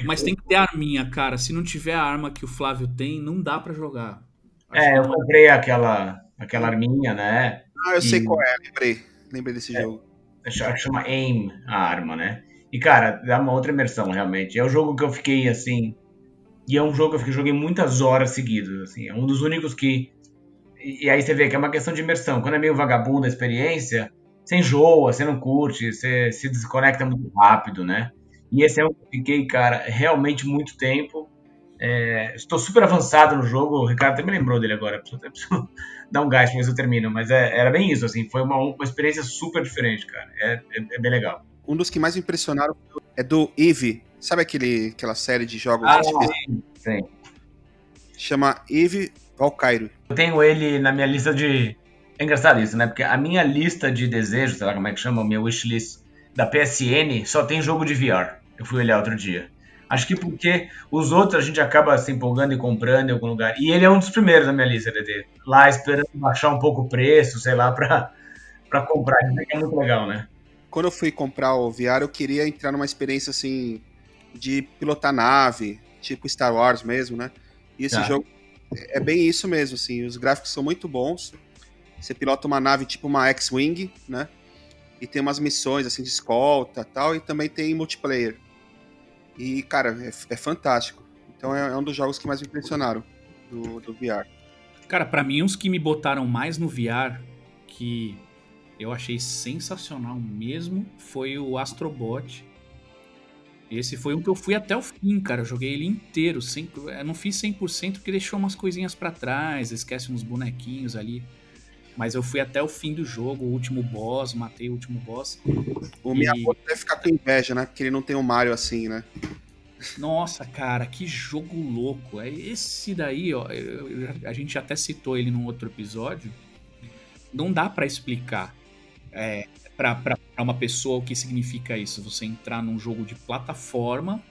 Mas tem que ter arminha, cara. Se não tiver a arma que o Flávio tem, não dá pra jogar. Acho É, que eu comprei aquela, aquela arminha, né? Ah, eu sei E- qual é, lembrei. Lembrei desse jogo. Acho que chama AIM a arma, né? E, cara, dá uma outra imersão, realmente. É o jogo que eu fiquei, assim... E é um jogo que eu joguei muitas horas seguidas, assim. É um dos únicos que... E aí você vê que é uma questão de imersão. Quando é meio vagabundo a experiência, você enjoa, você não curte, você se desconecta muito rápido, né? E esse é um que eu fiquei, cara, realmente muito tempo. É, estou super avançado no jogo, o Ricardo até me lembrou dele agora, preciso, preciso dar um gás se eu termino, mas é, era bem isso, assim, foi uma, uma experiência super diferente, cara, é, é, é bem legal. Um dos que mais me impressionaram é do Eve. Sabe aquele, aquela série de jogos Ah, sim, sim. chama Eve Valkyrie? Eu tenho ele na minha lista de. É engraçado isso, né? Porque a minha lista de desejos, sei lá como é que chama, o meu wishlist da PSN só tem jogo de VR. Eu fui olhar outro dia. Acho que porque os outros a gente acaba se empolgando e comprando em algum lugar. E ele é um dos primeiros na minha lista, DD. Lá esperando baixar um pouco o preço, sei lá, pra, pra comprar. Isso aqui é muito legal, né? Quando eu fui comprar o VR, eu queria entrar numa experiência assim de pilotar nave, tipo Star Wars mesmo, né? E esse Tá. jogo é bem isso mesmo, assim. Os gráficos são muito bons. Você pilota uma nave tipo uma X-Wing, né? E tem umas missões assim de escolta e tal, e também tem multiplayer. E, cara, é, é fantástico. Então é, é um dos jogos que mais me impressionaram do, do VR. Cara, pra mim, uns que me botaram mais no VR, que eu achei sensacional mesmo, foi o Astrobot. Esse foi um que eu fui até o fim, cara. Eu joguei ele inteiro. Sem, eu não fiz 100% porque deixou umas coisinhas pra trás, esquece uns bonequinhos ali. Mas eu fui até o fim do jogo, o último boss, matei o último boss. O E- Miyamoto deve ficar com inveja, né? Porque ele não tem um Mario assim, né? Nossa, cara, que jogo louco. É Esse daí, ó, eu- eu- a gente até citou ele num outro episódio. Não dá pra explicar é, pra uma pessoa o que significa isso. Você entrar num jogo de plataforma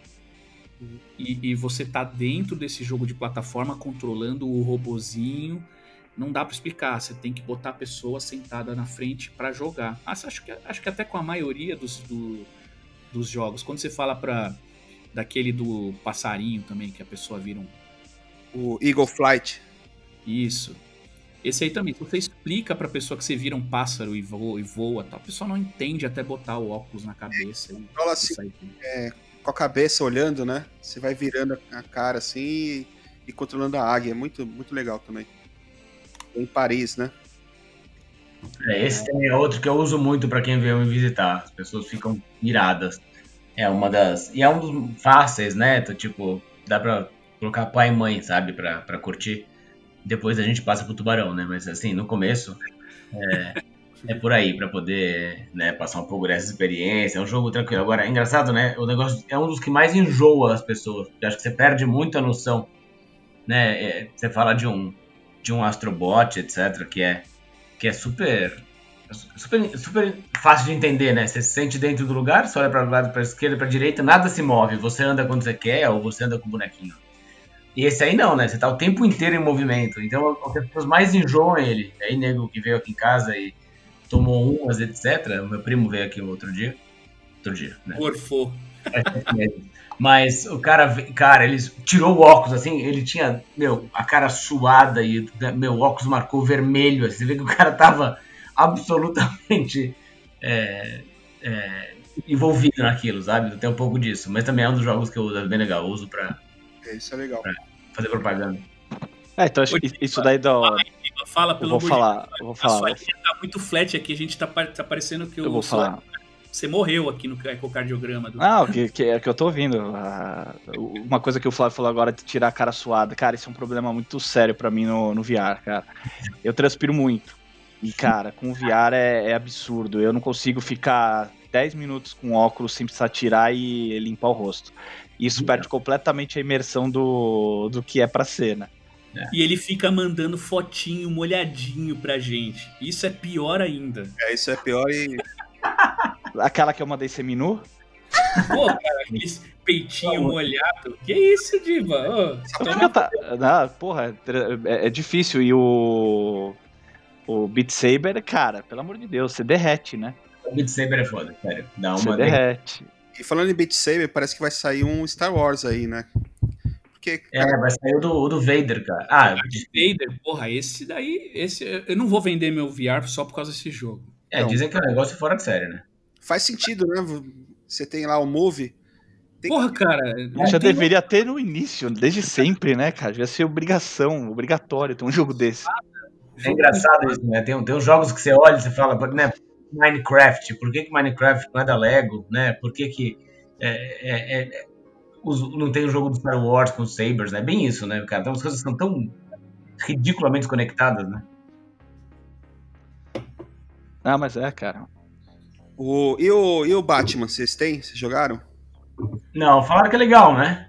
e, e você tá dentro desse jogo de plataforma controlando o robozinho. Não dá pra explicar. Você tem que botar a pessoa sentada na frente pra jogar. Ah, acho, que, acho que até com a maioria dos, do- dos jogos. Quando você fala pra daquele do passarinho também, que a pessoa vira um. O Eagle Flight. Isso. Esse aí também, se você explica pra pessoa que você vira um pássaro e voa, e voa tal, a pessoa não entende até botar o óculos na cabeça. E, Fala assim, aí. com a cabeça olhando, né? Você vai virando a cara assim e, e controlando a águia. É muito, muito legal também. Em Paris, né? É, esse também é outro que eu uso muito pra quem veio me visitar. As pessoas ficam iradas. É uma das. E é um dos fáceis, né? Então, tipo, dá pra colocar pai e mãe, sabe? Pra, pra curtir. Depois a gente passa pro tubarão, né? Mas assim, no começo. É, é por aí, pra poder né, passar um pouco dessa experiência. É um jogo tranquilo. Agora, é engraçado, né? O negócio é um dos que mais enjoa as pessoas. Eu acho que você perde muito a noção. Né? É, você fala de um, de um Astrobot, etc., que é, que é super super, super fácil de entender, né? Você se sente dentro do lugar, você olha para o lado, para esquerda, para direita, nada se move. Você anda quando você quer ou você anda com o bonequinho. E esse aí não, né? Você tá o tempo inteiro em movimento. Então, o que as pessoas mais enjoam é ele. Aí, nego que veio aqui em casa e tomou umas, etc. O meu primo veio aqui outro dia. Outro dia, né? Orfô. Mas o cara, cara, ele tirou o óculos, assim, ele tinha, meu, a cara suada e, meu, óculos marcou vermelho. assim, Você vê que o cara tava absolutamente é, é, envolvido naquilo, sabe? Tem um pouco disso. Mas também é um dos jogos que eu uso, é bem legal. Eu uso pra É, Isso é legal. fazer propaganda. É, então acho que isso daí dá. Fala pelo vou falar, eu vou A falar. sua linha tá muito flat aqui, a gente tá, tá parecendo que Eu o vou sua- falar. você morreu aqui no ecocardiograma. Do... Não, que, que é que eu tô ouvindo. ah, uma coisa que o Flávio falou agora de tirar a cara suada. Cara, isso é um problema muito sério pra mim no, no VR, cara. Eu transpiro muito. E, cara, com o VR é, é absurdo. Eu não consigo ficar 10 minutos com óculos sem precisar tirar e limpar o rosto. Isso perde completamente a imersão do, do que é pra ser, né? E ele fica mandando fotinho molhadinho pra gente. Isso é pior ainda. É, isso é pior e. Aquela que eu mandei seminu, Pô, cara, aqueles peitinho molhado. Que isso, Diva? Que eu tá- não, porra, é, é difícil. E o. O Beat Saber, cara, pelo amor de Deus, você derrete, né? O Beat Saber é foda, sério. Dá Você uma. derrete. E falando em Beat Saber, parece que vai sair um Star Wars aí, né? Porque, É, vai sair o do, do Vader, cara. Ah, Darth Vader, porra, esse daí. Esse, eu não vou vender meu VR só por causa desse jogo. é, Então. dizem que é um negócio fora de série, né? faz sentido, né? você tem lá o Move. Tem Porra, cara. não Já tem- deveria ter no início, desde sempre, né, cara? Devia ser obrigação, obrigatório ter um jogo desse. É engraçado isso, né? Tem, tem uns jogos que você olha e você fala, né? Minecraft, por que, que Minecraft não é da Lego, né? Por que, que é, é, é, os- não tem o jogo do Star Wars com os Sabers, né? Bem isso, né, cara? Então as coisas são tão ridiculamente conectadas, né? Ah, mas é, cara. O, e, o, e o Batman, vocês têm? Vocês jogaram? Não, falaram que é legal, né?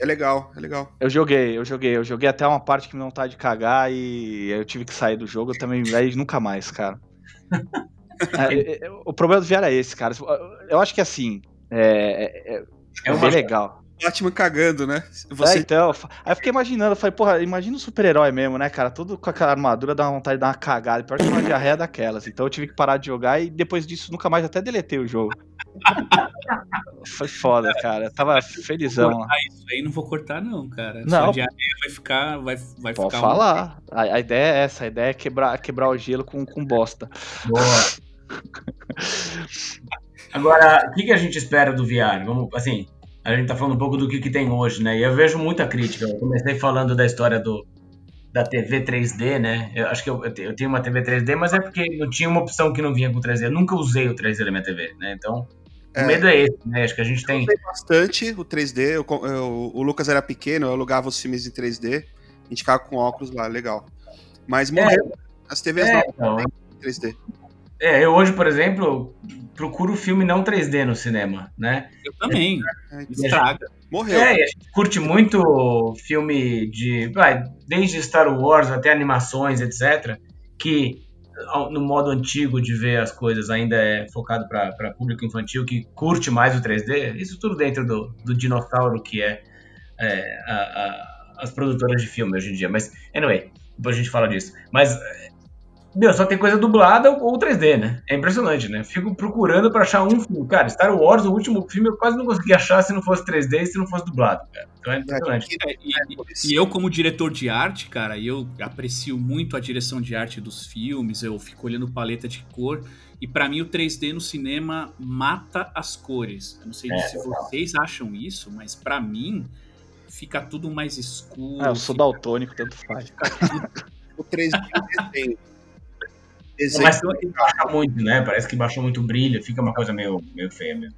É legal, é legal. Eu joguei, eu joguei, eu joguei até uma parte que me deu vontade de cagar e eu tive que sair do jogo eu também, aí nunca mais, cara. É, é, é, o problema do VR é esse, cara. Eu acho que assim, é, é, é É uma bem legal. Batman cagando, né? É, Você então, aí eu fiquei imaginando, eu falei, porra, imagina um super-herói mesmo, né, cara? Tudo com aquela armadura dá vontade de dar uma cagada. Pior que uma diarreia daquelas. Então eu tive que parar de jogar e depois disso nunca mais até deletei o jogo. Foi foda, cara. Eu tava felizão cortar isso aí, não vou cortar, não, cara. Não. Sua diarreia vai ficar. Vai, vai Pode ficar um- falar. A, a ideia é essa, a ideia é quebrar, quebrar o gelo com, com bosta. Boa. Agora, o que, que a gente espera do VR? Vamos, assim, a gente tá falando um pouco do que, que tem hoje, né? E eu vejo muita crítica. Eu comecei falando da história do, da TV 3D, né? Eu acho que eu, eu te- eu tenho uma TV 3D, mas é porque eu tinha uma opção que não vinha com 3D. Eu nunca usei o 3D da minha TV, né? Então, É. o medo é esse, né? Acho que a gente tem. usei bastante o 3D. eu eu- o Lucas era pequeno, eu alugava os filmes em 3D. A gente ficava com óculos lá, legal. Mas morreu. As TVs É, não então, têm 3D. É, eu hoje, por exemplo, procuro filme não 3D no cinema, né? Eu também. É, Estraga. morreu. É, a gente curte muito filme de. Vai, desde Star Wars até animações, etc. Que no modo antigo de ver as coisas ainda é focado para público infantil que curte mais o 3D. Isso tudo dentro do, do dinossauro que é, é, a- a- as produtoras de filme hoje em dia. Mas, anyway, depois a gente fala disso. Mas. Meu, só tem coisa dublada ou 3D, né? É impressionante, né? Fico procurando pra achar um filme. Cara, Star Wars, o último filme, eu quase não consegui achar se não fosse 3D e se não fosse dublado, cara. Então é impressionante. É, e, e eu, como diretor de arte, cara, eu aprecio muito a direção de arte dos filmes, eu fico olhando paleta de cor, e pra mim o 3D no cinema mata as cores. Eu não sei É, se vocês acham isso, mas pra mim fica tudo mais escuro. Ah, eu sou fica- daltônico, tanto faz. O 3D é desenho. Mas baixa muito, né? Parece que baixou muito o brilho, fica uma coisa meio, meio feia mesmo.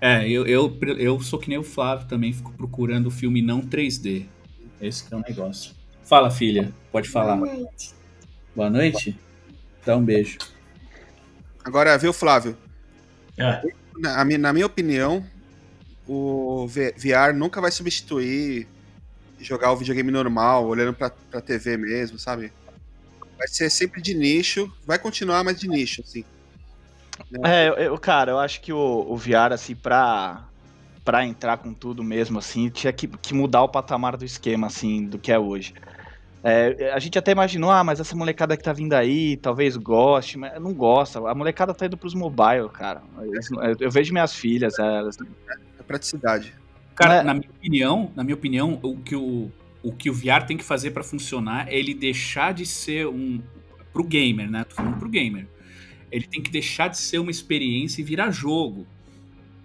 É, eu, eu, eu sou que nem o Flávio também, fico procurando filme não 3D. Esse que é o negócio. Fala, filha, pode falar. Boa noite. Boa noite? Dá um beijo. Agora, viu, Flávio? É, Na, na minha opinião, o VR nunca vai substituir jogar o videogame normal, olhando pra, pra TV mesmo, sabe? Vai ser sempre de nicho, vai continuar, mas de nicho, assim. É, eu, cara, eu acho que o, o VR, assim, pra, pra entrar com tudo mesmo, assim, tinha que, que mudar o patamar do esquema, assim, do que é hoje. É, a gente até imaginou, ah, mas essa molecada que tá vindo aí, talvez goste, mas não gosta. A molecada tá indo pros mobile, cara. Eu, eu vejo minhas filhas, elas. É praticidade. Cara, É. na minha opinião, na minha opinião, o que o, o que o VR tem que fazer pra funcionar é ele deixar de ser um pro gamer, né? Tô falando pro gamer. Ele tem que deixar de ser uma experiência e virar jogo.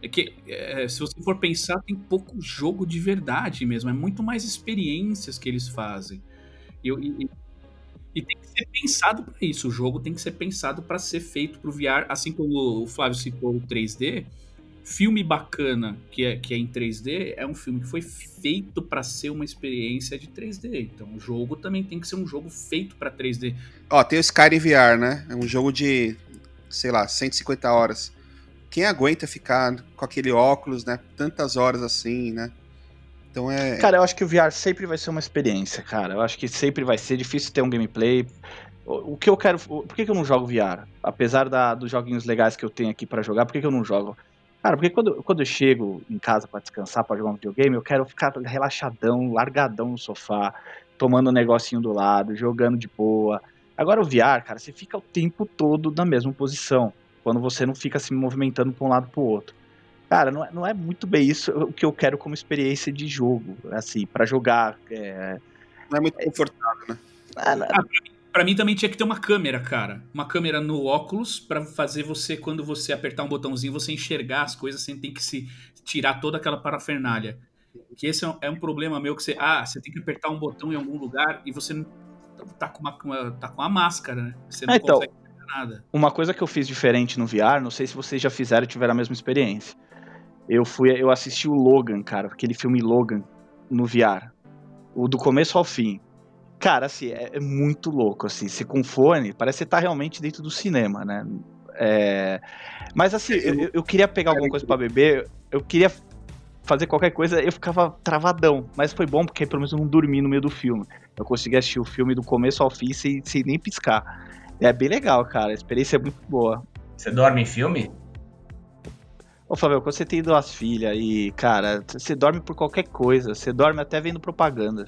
É que é, se você for pensar, tem pouco jogo de verdade mesmo. É muito mais experiências que eles fazem. E, e- e tem que ser pensado para isso. O jogo tem que ser pensado para ser feito pro VR, assim como o Flávio citou o 3D filme bacana que é, que é em 3D é um filme que foi feito para ser uma experiência de 3D. Então o jogo também tem que ser um jogo feito para 3D. Ó, tem o Skyrim VR, né? É um jogo de, sei lá, 150 horas. Quem aguenta ficar com aquele óculos, né? Tantas horas assim, né? Então é. Cara, eu acho que o VR sempre vai ser uma experiência, cara. Eu acho que sempre vai ser difícil ter um gameplay. O o que eu quero. Por que, que eu não jogo VR? Apesar da- dos joguinhos legais que eu tenho aqui pra jogar, por que, que eu não jogo? Cara, porque quando, quando eu chego em casa pra descansar, pra jogar um videogame, eu quero ficar relaxadão, largadão no sofá, tomando um negocinho do lado, jogando de boa. Agora o VR, cara, você fica o tempo todo na mesma posição, quando você não fica se movimentando pra um lado pro outro. Cara, não é, não é muito bem isso o que eu quero como experiência de jogo, assim, pra jogar. É, Não é muito confortável, né? ah, Pra mim também tinha que ter uma câmera, cara. Uma câmera no óculos pra fazer você, quando você apertar um botãozinho, você enxergar as coisas sem ter que se tirar toda aquela parafernália. Que esse é um, é um problema meu que você. Ah, você tem que apertar um botão em algum lugar e você tá com uma, uma- tá com a máscara, né? Você não Ah, então. consegue nada. Uma coisa que eu fiz diferente no VR, não sei se vocês já fizeram e tiveram a mesma experiência. Eu fui, eu assisti o Logan, cara, aquele filme Logan no VR. O do começo ao fim. Cara, assim, é, é muito louco, assim. Você com fone, parece que você tá realmente dentro do cinema, né? É, Mas assim, eu, eu- queria pegar alguma coisa pra beber, eu queria fazer qualquer coisa, eu ficava travadão. Mas foi bom porque pelo menos eu não dormi no meio do filme. Eu consegui assistir o filme do começo ao fim sem, sem nem piscar. É bem legal, cara. A experiência é muito boa. Você dorme em filme? Ô, Flávio, quando você tem duas filhas e, cara, você dorme por qualquer coisa. Você dorme até vendo propaganda.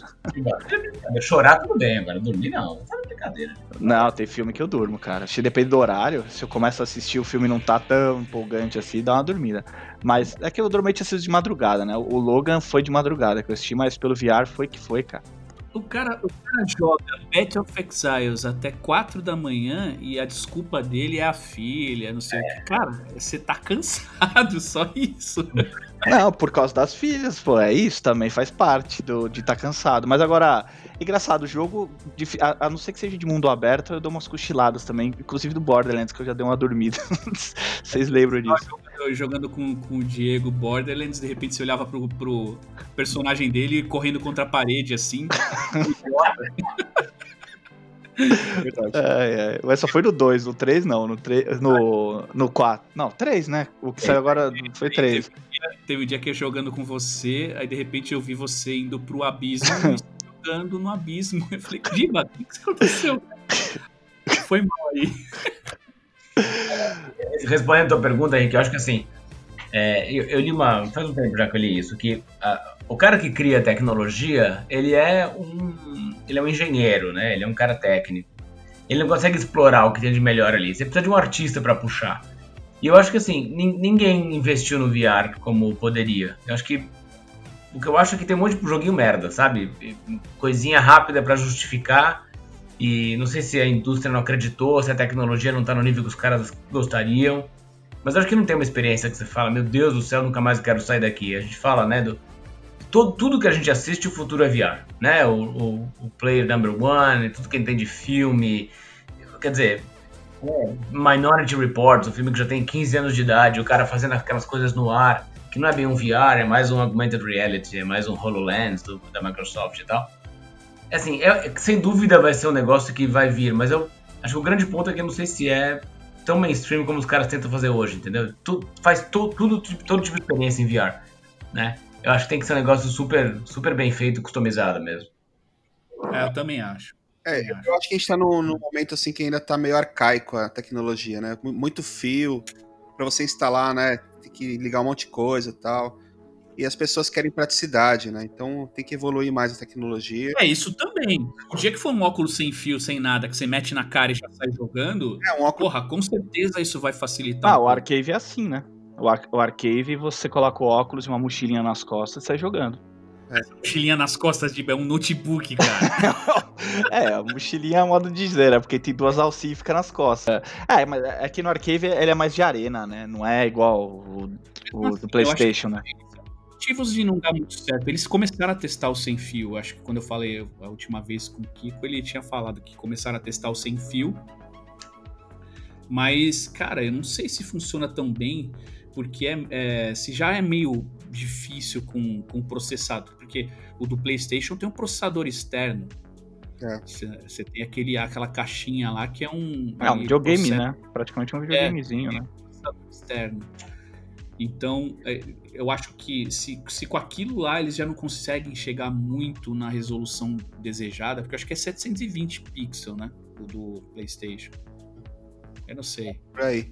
Eu chorar tudo bem, agora dormir não. Tá de brincadeira. Não, tem filme que eu durmo, cara. Se depende do horário, se eu começo a assistir o filme e não tá tão empolgante assim, dá uma dormida. Mas é que eu normalmente assisto de madrugada, né? O Logan foi de madrugada que eu assisti, mas pelo VR foi que foi, cara. O cara, o cara joga Battle of Exiles até 4 da manhã e a desculpa dele é a filha, não sei o que. Cara, você tá cansado, só isso. Não, por causa das filhas, pô, é isso também, faz parte do, de estar cansado. Mas agora, engraçado, o jogo, a, a não ser que seja de mundo aberto, eu dou umas cochiladas também, inclusive do Borderlands, que eu já dei uma dormida. Vocês lembram disso? Eu jogando com, com o Diego Borderlands, de repente você olhava pro, pro personagem dele correndo contra a parede, assim. Verdade. Ai, ai. Mas só foi no 2, no 3 não, no 3, no, no 4. Não, 3, né? O que saiu agora foi 3. Teve um dia que eu jogando com você, aí de repente eu vi você indo pro abismo jogando no abismo. Eu falei, Diba, o que, que aconteceu? Foi mal aí. Respondendo a tua pergunta, Henrique, eu acho que assim, é, eu, eu li uma. Faz um tempo já que eu li isso, que ah, o cara que cria tecnologia, ele é um. Ele é um engenheiro, né? Ele é um cara técnico. Ele não consegue explorar o que tem de melhor ali. Você precisa de um artista para puxar. E eu acho que assim, nin- ninguém investiu no VR como poderia. Eu acho que. O que eu acho é que tem um monte de joguinho merda, sabe? Coisinha rápida para justificar. E não sei se a indústria não acreditou, se a tecnologia não tá no nível que os caras gostariam. Mas acho que não tem uma experiência que você fala, meu Deus do céu, nunca mais quero sair daqui. A gente fala, né, do. Todo, tudo que a gente assiste, o futuro é VR, né? O, o, o Player Number One, tudo que tem de filme. Quer dizer, é, Minority Report, um filme que já tem 15 anos de idade, o cara fazendo aquelas coisas no ar, que não é bem um VR, é mais um Augmented Reality, é mais um HoloLens do, da Microsoft e tal. É assim, é- sem dúvida vai ser um negócio que vai vir, mas eu acho que o grande ponto é que eu não sei se é tão mainstream como os caras tentam fazer hoje, entendeu? Tu, faz to, tudo, tipo- todo tipo de experiência em VR, né? Eu acho que tem que ser um negócio super, super bem feito, customizado mesmo. É, eu também acho. É, eu acho que a gente tá num, num momento assim que ainda tá meio arcaico a tecnologia, né? Mu- Muito fio pra você instalar, né? Tem que ligar um monte de coisa e tal. E as pessoas querem praticidade, né? Então tem que evoluir mais a tecnologia. É, isso também. O dia que for um óculos sem fio, sem nada, que você mete na cara e já sai jogando, É um óculos. porra, com certeza isso vai facilitar. Ah, um o. Arcave é assim, né? O, ar o Arcave, você coloca o óculos e uma mochilinha nas costas e sai jogando. Mochilinha nas costas de é um notebook, cara. É, a mochilinha é modo de dizer, né? Porque tem duas alcinhas e fica nas costas. É, mas aqui no Arcave ele é mais de arena, né? Não é igual o, o Assim, do PlayStation, né? Motivos de não dar muito certo. Eles começaram a testar o sem fio. Acho que quando eu falei a última vez com o Kiko, ele tinha falado que começaram a testar o sem fio. Mas, cara, eu não sei se funciona tão bem, porque é, é, se já é meio difícil com, com o processador, porque o do PlayStation tem um processador externo. É. Você tem aquele, aquela caixinha lá que é um. É um videogame, processa- né? Praticamente um videogamezinho, né? processador externo. Então, é, eu acho que se, se com aquilo lá eles já não conseguem chegar muito na resolução desejada, porque eu acho que é 720 pixels, né? O do PlayStation. Eu não sei. Por aí.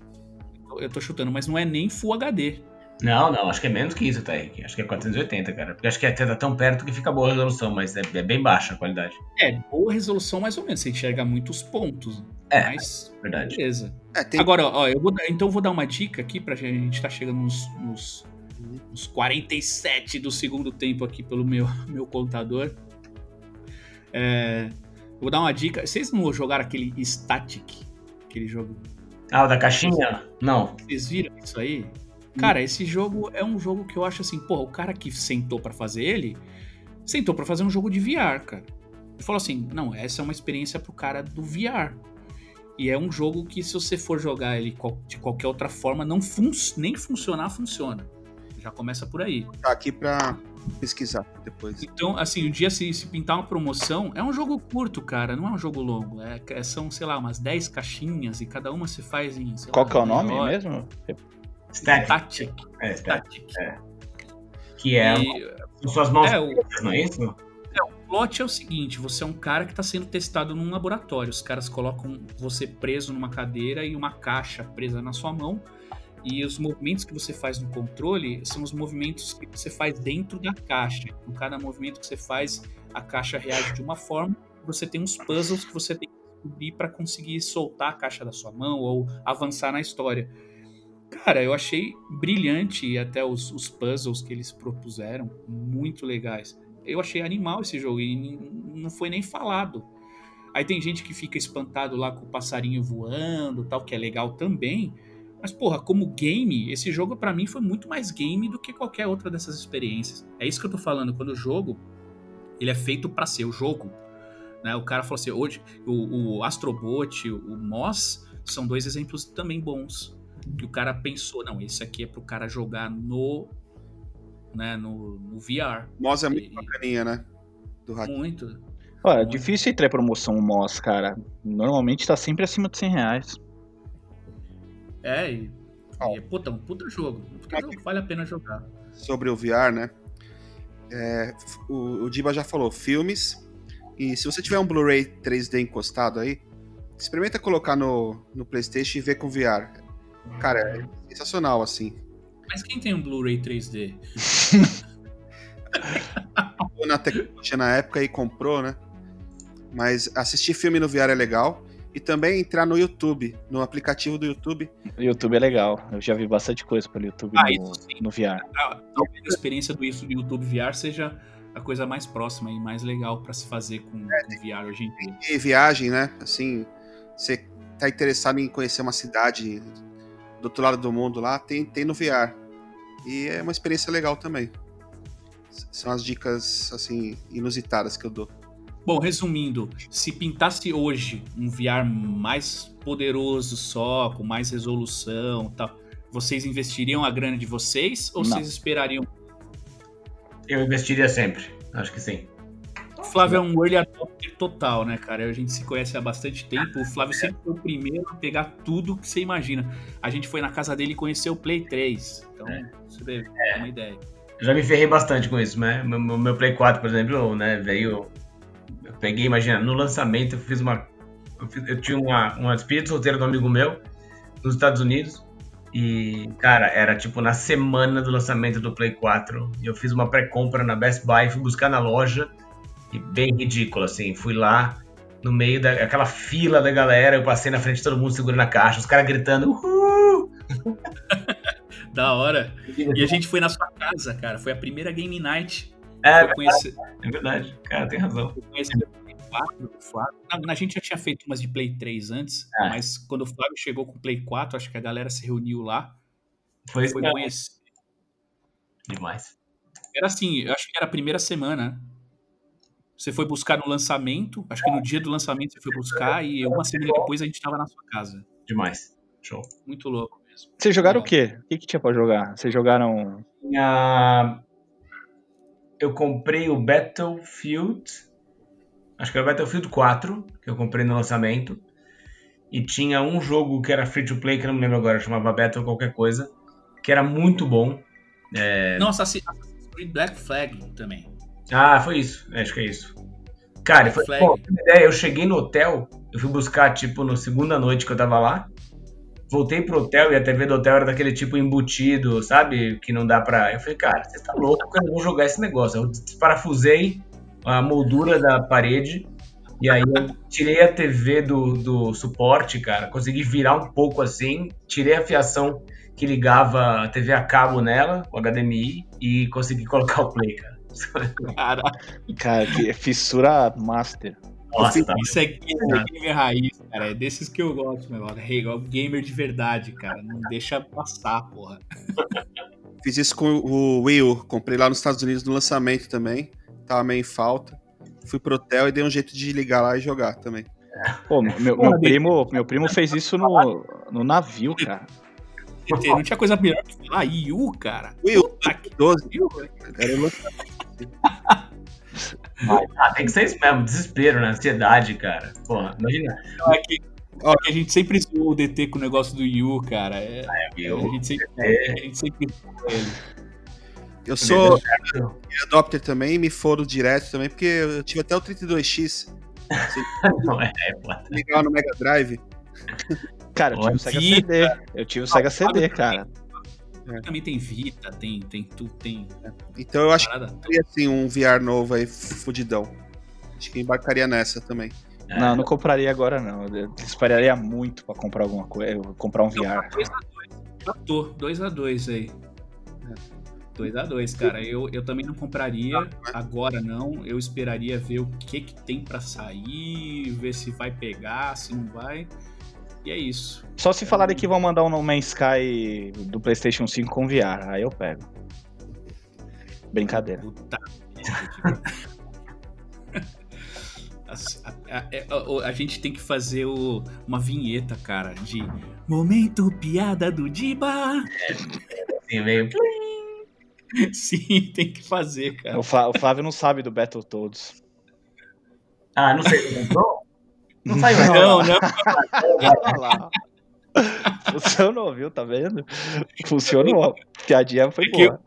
Eu- Eu tô chutando, mas não é nem Full HD. Não, não, acho que é menos que isso, tá, Henrique? Acho que é 480, cara. Porque acho que até tá tão perto que fica boa a resolução, mas é, é bem baixa a qualidade. É, boa resolução mais ou menos. Você enxerga muitos pontos. É, mas, verdade. beleza. É, tem. Agora, ó, eu vou, então eu vou dar uma dica aqui pra gente. A gente tá chegando nos, nos, nos 47 do segundo tempo aqui pelo meu, meu contador. É, vou dar uma dica. Vocês não jogaram aquele Static? Aquele jogo. Ah, o da caixinha? Não. Vocês viram isso aí? Cara, esse jogo é um jogo que eu acho assim, porra, o cara que sentou pra fazer ele, sentou pra fazer um jogo de VR, cara. Ele falou assim: não, essa é uma experiência pro cara do VR. E é um jogo que, se você for jogar ele de qualquer outra forma, não fun nem funcionar, funciona. Já começa por aí. Tá aqui pra pesquisar depois. Então, assim, o dia se, se pintar uma promoção, é um jogo curto, cara, não é um jogo longo. É, é- são, sei lá, umas 10 caixinhas e cada uma se faz em. sei Qual lá, que é o nome hora. mesmo? Static. Static. É, Static. Static. Que é E, com suas mãos é, o, não é isso? o plot é o seguinte: você é um cara que está sendo testado num laboratório. Os caras colocam você preso numa cadeira e uma caixa presa na sua mão. E os movimentos que você faz no controle são os movimentos que você faz dentro da caixa. Com cada movimento que você faz, a caixa reage de uma forma. Você tem uns puzzles que você tem que descobrir para conseguir soltar a caixa da sua mão ou avançar na história. Cara, eu achei brilhante até os, os puzzles que eles propuseram muito legais. Eu achei animal esse jogo e não foi nem falado. Aí tem gente que fica espantado lá com o passarinho voando, tal, que é legal também. Mas porra, como game, esse jogo pra mim foi muito mais game do que qualquer outra dessas experiências. É isso que eu tô falando, quando o jogo ele é feito pra ser o jogo, né? O cara falou assim, hoje o, o Astrobot, o Moss são dois exemplos também bons. Que o cara pensou, não, esse aqui é pro cara jogar no né, no, no VR. Moz é muito E- bacaninha, né? Do hack. Muito. Olha, é difícil entrar em promoção o MOS, cara. Normalmente tá sempre acima de 100 reais. É, e, Ó. e é puta, um puta jogo. Um puta jogo vale a pena jogar. Sobre o VR, né? É, o, o Diba já falou, filmes. E se você tiver um Blu-ray 3D encostado aí, experimenta colocar no, no PlayStation e ver com VR. Cara, é sensacional, assim. Mas quem tem um Blu-ray 3D? Ou na tecnologia na época e comprou, né? Mas assistir filme no VR é legal. E também entrar no YouTube, no aplicativo do YouTube. O YouTube é legal. Eu já vi bastante coisa pelo YouTube Ah, no, isso no VR. Ah, Talvez a experiência do isso- do YouTube VR seja a coisa mais próxima e mais legal pra se fazer com, com VR hoje em dia. E viagem, né? Assim, você tá interessado em conhecer uma cidade do outro lado do mundo lá, tem, tem no VR. E é uma experiência legal também. São as dicas, assim, inusitadas que eu dou. Bom, resumindo, se pintasse hoje um VR mais poderoso só, com mais resolução e tal, vocês investiriam a grana de vocês ou Não. vocês esperariam? Eu investiria sempre. Acho que sim. O Flávio é um early adopter total, né, cara? A gente se conhece há bastante tempo. O Flávio sempre foi o primeiro a pegar tudo que você imagina. A gente foi na casa dele e conheceu o Play 3. Então, você deve ter uma ideia. Eu já me ferrei bastante com isso, né? Meu, meu- Play 4, por exemplo, né, veio. Eu peguei, imagina, no lançamento eu fiz uma. Eu, fiz- eu tinha uma, uma de solteiro do amigo meu nos Estados Unidos. E, cara, era tipo na semana do lançamento do Play 4. E eu fiz uma pré-compra na Best Buy, fui buscar na loja. E bem ridículo, assim. Fui lá no meio daquela fila da galera, eu passei na frente de todo mundo segurando a caixa, os caras gritando, uhul! Da hora. E a gente foi na sua casa, cara. Foi a primeira Game Night. É, Foi conhecer, é verdade, cara, tem razão. foi conhecer o Play 4 do Flávio. A gente já tinha feito umas de Play 3 antes, É. mas quando o Flávio chegou com o Play 4, acho que a galera se reuniu lá. Foi, Foi foi conhecer. demais. Era assim, eu acho que era a primeira semana. Você foi buscar no lançamento, acho que no dia do lançamento você foi buscar e uma semana depois a gente tava na sua casa. Demais. Show. Muito louco mesmo. Vocês jogaram o quê? O que, que tinha pra jogar? Vocês jogaram. Tinha... Eu comprei o Battlefield. Acho que era o Battlefield 4, que eu comprei no lançamento. E tinha um jogo que era free to play, que eu não me lembro agora, chamava Battle qualquer coisa, que era muito bom. Nossa, Assassin's Creed Black Flag também. Ah, foi isso. Acho que é isso. Cara, foi Flag. uma ideia, eu cheguei no hotel, eu fui buscar, tipo, no segunda noite que eu tava lá. Voltei pro hotel e a TV do hotel era daquele tipo embutido, sabe? Que não dá pra. Eu falei, cara, você tá louco, eu não vou jogar esse negócio. Eu desparafusei a moldura da parede e aí eu tirei a TV do, do suporte, cara. Consegui virar um pouco assim, tirei a fiação que ligava a TV a cabo nela, o HDMI, e consegui colocar o play, cara. Cara, Cara, que é fissura master. Nossa, tá Isso é gamer, gamer raiz, cara. É desses que eu gosto, meu. Hey, é gamer de verdade, cara. Não deixa passar, porra. Fiz isso com o Wii U. Comprei lá nos Estados Unidos no lançamento também. Tava meio em falta. Fui pro hotel e dei um jeito de ligar lá e jogar também. Pô, meu, meu primo, meu primo fez isso no, no navio, cara. Não tinha coisa melhor que falar. Yu, cara. Wii U, Puta que 12. pariu. Era lançamento. Ah, tem que ser isso mesmo, desespero, né? Ansiedade, cara. Porra, imagina. É que, é que a gente sempre zoou o DT com o negócio do Yu, cara. É, a Eu, gente sempre, é. a gente sempre zoou ele. Eu sou adopter também me foram direto também, porque eu tive até o 32X. não é, é, lá no Mega Drive. Cara, eu tive o Sega CD. Eu tive o Sega CD, cara. Também tem Vita, tem, tem tudo, tem Então eu acho que parada. teria assim um VR novo aí, fudidão. Acho que embarcaria nessa também. Não, eu não compraria agora, não. Eu esperaria muito pra comprar alguma coisa. Comprar um VR. 2x2. 2x2 aí. 2x2, cara. Eu, eu também não compraria agora, não. Eu esperaria ver o que, que tem pra sair, ver se vai pegar, se não vai. E é isso. Só se falarem que vão mandar um No Man's Sky do PlayStation 5 com VR. Aí eu pego. Brincadeira. Puta A, a- a- a gente tem que fazer o- uma vinheta, cara, de Momento Piada do Diba. Assim, meio. Sim, tem que fazer, cara. O, Flá- o Flávio não sabe do Battletoads. Ah, não sei. Não, não saiu ainda. Não, não. Lá. Funcionou, viu? Tá vendo? Funcionou. Piadinha foi É que boa.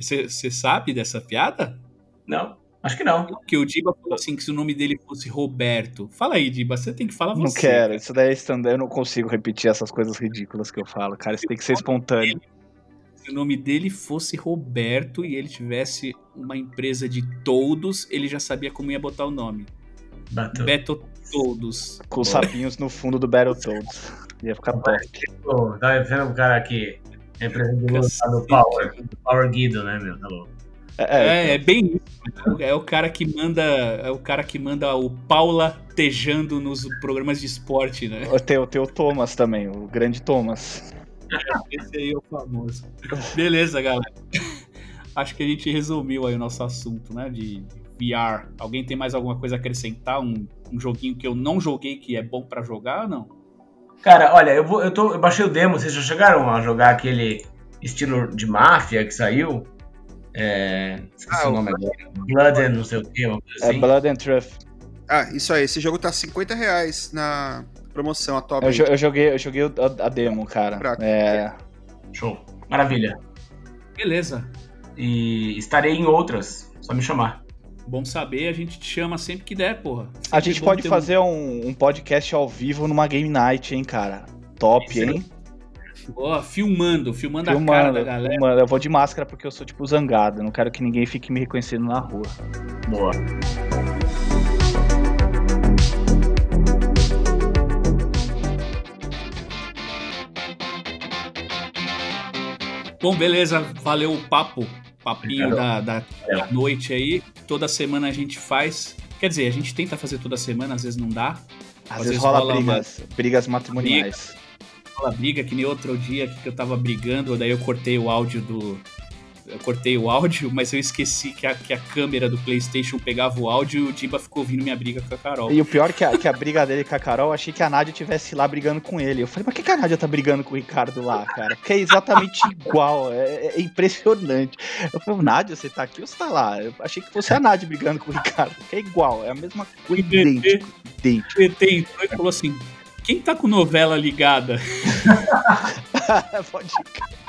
Você sabe dessa piada? Não, acho que não. Que o Diba falou assim: que se o nome dele fosse Roberto. Fala aí, Diba, você tem que falar Não você. quero. Isso daí é stand Eu não consigo repetir essas coisas ridículas que eu falo. Cara, isso tem que ser espontâneo. Se o nome dele fosse Roberto e ele tivesse uma empresa de todos, ele já sabia como ia botar o nome. Beto Todos. Com os sapinhos no fundo do Battletoads. Ia ficar top. Pô, tá vendo o cara aqui? Representando lá do Power. Do Power Guido, né, meu? Tá louco. É, É, é bem isso. É o cara que manda. É o cara que manda o Paula tejando nos programas de esporte, né? Tem, tem o Thomas também, o grande Thomas. Esse aí é o famoso. Beleza, galera. Acho que a gente resumiu aí o nosso assunto, né? De VR. Alguém tem mais alguma coisa a acrescentar? Um, um joguinho que eu não joguei que é bom pra jogar ou não? Cara, olha, eu, vou, eu, tô, eu baixei o demo, vocês já chegaram a jogar aquele estilo de máfia que saiu? É. Esqueci Ah, o nome agora. Blood and não sei o que, É assim. Blood and Truth. Ah, isso aí. Esse jogo tá 50 reais na promoção Eu, atualmente. eu joguei, eu joguei o- a, a demo, cara. Fraco. É, Show. Maravilha. Beleza. E estarei em outras, só me chamar. Bom saber, a gente te chama sempre que der, porra. a Sempre gente é bom pode fazer um, um podcast ao vivo numa game night, hein, cara. Top, Isso hein? Ó, filmando, filmando, a cara Filmando, da galera. filmando. Eu vou de máscara porque eu sou tipo zangado. Eu não quero que ninguém fique me reconhecendo na rua. Boa. Bom, beleza, valeu o papo, papinho da, da, da noite aí. Toda semana a gente faz. Quer dizer, a gente tenta fazer toda semana, às vezes não dá. Às, Às vezes rola, rola uma- brigas, brigas matrimoniais. Rola briga, que nem outro dia que eu tava brigando, daí eu cortei o áudio do. Eu cortei o áudio, mas eu esqueci que a, que a câmera do PlayStation pegava o áudio e o Diba ficou ouvindo minha briga com a Carol. E o pior que a, que a briga dele com a Carol, eu achei que a Nádia tivesse lá brigando com ele. Eu falei, mas por que, que a Nádia tá brigando com o Ricardo lá, cara? Porque é exatamente igual, é, é impressionante. Eu falei, Nádia, você tá aqui ou você tá lá? Eu achei que fosse a Nádia brigando com o Ricardo, porque é igual, é a mesma coisa, idêntico, idêntico. Entrou e falou assim: quem tá com novela ligada? Pode crer.